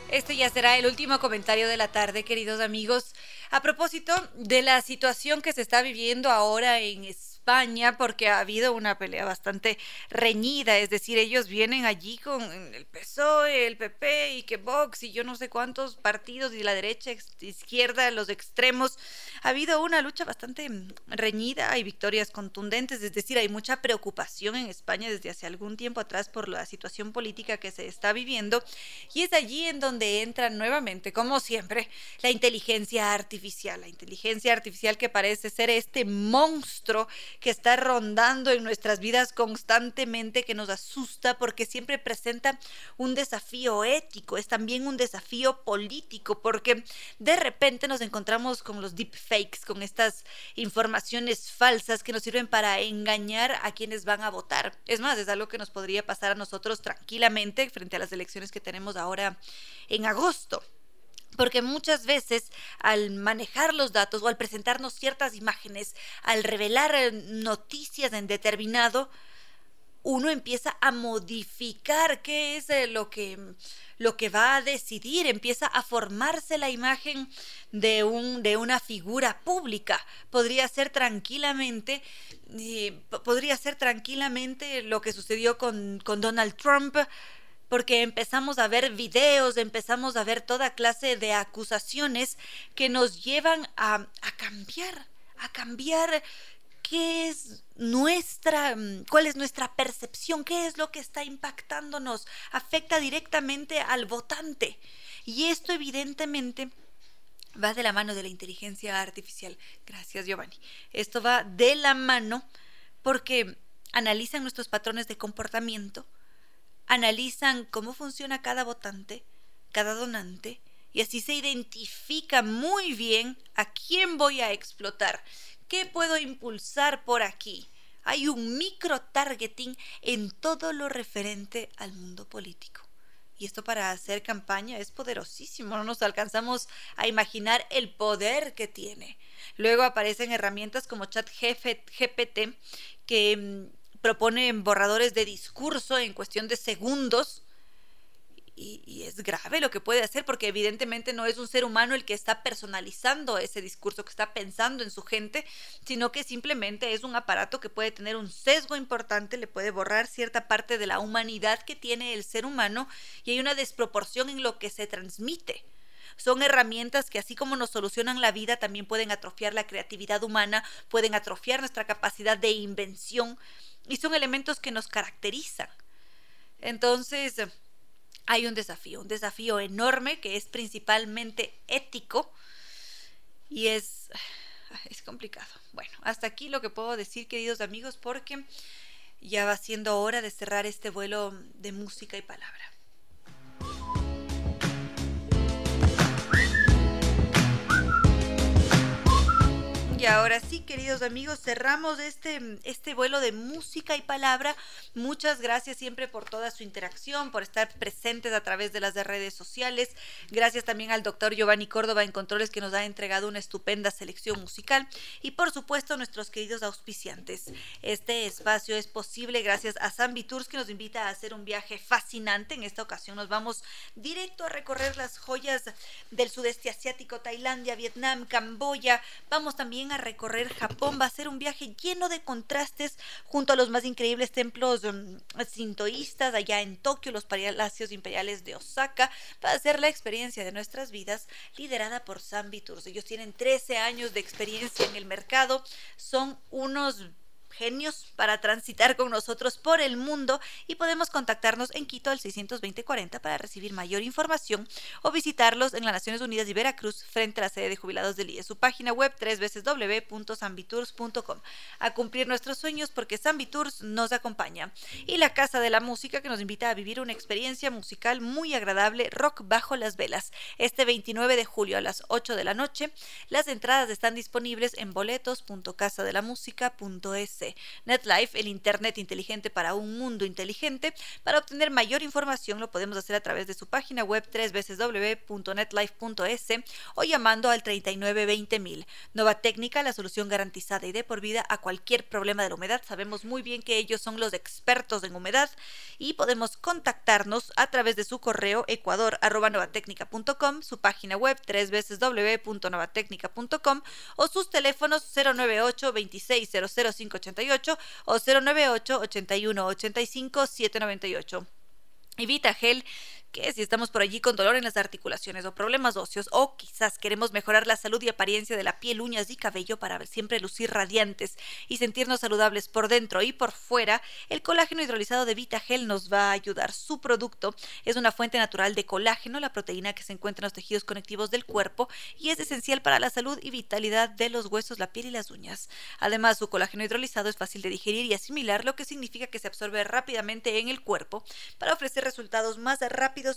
[SPEAKER 1] Este ya será el último comentario de la tarde, queridos amigos. A propósito de la situación que se está viviendo ahora en España España porque ha habido una pelea bastante reñida, es decir, ellos vienen allí con el PSOE, el PP y que Vox y yo no sé cuántos partidos y la derecha, izquierda, los extremos. Ha habido una lucha bastante reñida, hay victorias contundentes, es decir, hay mucha preocupación en España desde hace algún tiempo atrás por la situación política que se está viviendo y es allí en donde entra nuevamente, como siempre, la inteligencia artificial, la inteligencia artificial que parece ser este monstruo que está rondando en nuestras vidas constantemente, que nos asusta porque siempre presenta un desafío ético, es también un desafío político, porque de repente nos encontramos con los deepfakes, con estas informaciones falsas que nos sirven para engañar a quienes van a votar. Es más, es algo que nos podría pasar a nosotros tranquilamente frente a las elecciones que tenemos ahora en agosto. Porque muchas veces al manejar los datos o al presentarnos ciertas imágenes, al revelar eh, noticias en determinado, uno empieza a modificar qué es eh, lo que, lo que va a decidir, empieza a formarse la imagen de, un, de una figura pública. Podría ser tranquilamente, eh, podría ser tranquilamente lo que sucedió con, con Donald Trump, porque empezamos a ver videos, empezamos a ver toda clase de acusaciones que nos llevan a, cambiar, a cambiar qué es nuestra, mm, cuál es nuestra percepción, qué es lo que está impactándonos, afecta directamente al votante. Y esto evidentemente va de la mano de la inteligencia artificial. Gracias, Giovanni. Esto va de la mano porque analizan nuestros patrones de comportamiento, analizan cómo funciona cada votante, cada donante, y así se identifica muy bien a quién voy a explotar, qué puedo impulsar por aquí. Hay un micro targeting en todo lo referente al mundo político. Y esto para hacer campaña es poderosísimo, no nos alcanzamos a imaginar el poder que tiene. Luego aparecen herramientas como ChatGPT que mm, proponen borradores de discurso en cuestión de segundos. Y, es grave lo que puede hacer porque evidentemente no es un ser humano el que está personalizando ese discurso, que está pensando en su gente, sino que simplemente es un aparato que puede tener un sesgo importante, le puede borrar cierta parte de la humanidad que tiene el ser humano y hay una desproporción en lo que se transmite. Son herramientas que así como nos solucionan la vida, también pueden atrofiar la creatividad humana, pueden atrofiar nuestra capacidad de invención y son elementos que nos caracterizan. Entonces, hay un desafío, un desafío enorme que es principalmente ético y es, es complicado. Bueno, hasta aquí lo que puedo decir, queridos amigos, porque ya va siendo hora de cerrar este vuelo de música y palabra. Y ahora sí, queridos amigos, cerramos este, este vuelo de música y palabra. Muchas gracias siempre por toda su interacción, por estar presentes a través de las redes sociales. Gracias también al doctor Giovanni Córdoba en Controles que nos ha entregado una estupenda selección musical. Y por supuesto, nuestros queridos auspiciantes. Este espacio es posible gracias a Zambi Tours que nos invita a hacer un viaje fascinante. En esta ocasión nos vamos directo a recorrer las joyas del sudeste asiático, Tailandia, Vietnam, Camboya. Vamos también a recorrer Japón. Va a ser un viaje lleno de contrastes junto a los más increíbles templos um, sintoístas allá en Tokio, los palacios imperiales de Osaka. Va a ser la experiencia de nuestras vidas liderada por Zambi Tours. Ellos tienen 13 años de experiencia en el mercado. Son unos genios para transitar con nosotros por el mundo y podemos contactarnos en Quito al 620-40 para recibir mayor información o visitarlos en las Naciones Unidas y Veracruz frente a la sede de jubilados del IE. Su página web www.sambitours.com. A cumplir nuestros sueños porque Sambitours nos acompaña. Y la Casa de la Música que nos invita a vivir una experiencia musical muy agradable, rock bajo las velas. Este 29 de julio a las 8 de la noche, las entradas están disponibles en boletos.casadelamusica.es. NetLife, el Internet inteligente para un mundo inteligente. Para obtener mayor información lo podemos hacer a través de su página web www.netlife.es o llamando al 3920.000. Nova Técnica, la solución garantizada y de por vida a cualquier problema de la humedad. Sabemos muy bien que ellos son los expertos en humedad y podemos contactarnos a través de su correo ecuador.novatecnica.com, su página web www.novatecnica.com o sus teléfonos 098 2600580 o 098 81 85 798. Evita Gel que si estamos por allí con dolor en las articulaciones o problemas óseos o quizás queremos mejorar la salud y apariencia de la piel, uñas y cabello para siempre lucir radiantes y sentirnos saludables por dentro y por fuera, el colágeno hidrolizado de VitaGel nos va a ayudar. Su producto es una fuente natural de colágeno, la proteína que se encuentra en los tejidos conectivos del cuerpo y es esencial para la salud y vitalidad de los huesos, la piel y las uñas. Además, su colágeno hidrolizado es fácil de digerir y asimilar, lo que significa que se absorbe rápidamente en el cuerpo para ofrecer resultados más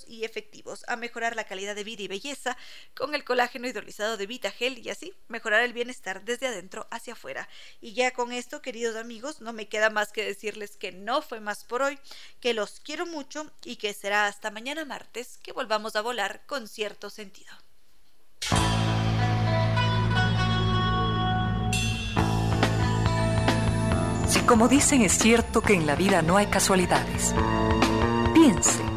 [SPEAKER 1] y efectivos, a mejorar la calidad de vida y belleza con el colágeno hidrolizado de VitaGel y así mejorar el bienestar desde adentro hacia afuera. Y ya con esto, queridos amigos, no me queda más que decirles que no fue más por hoy, que los quiero mucho y que será hasta mañana martes que volvamos a volar con cierto sentido.
[SPEAKER 2] Si como dicen es cierto que en la vida no hay casualidades, piense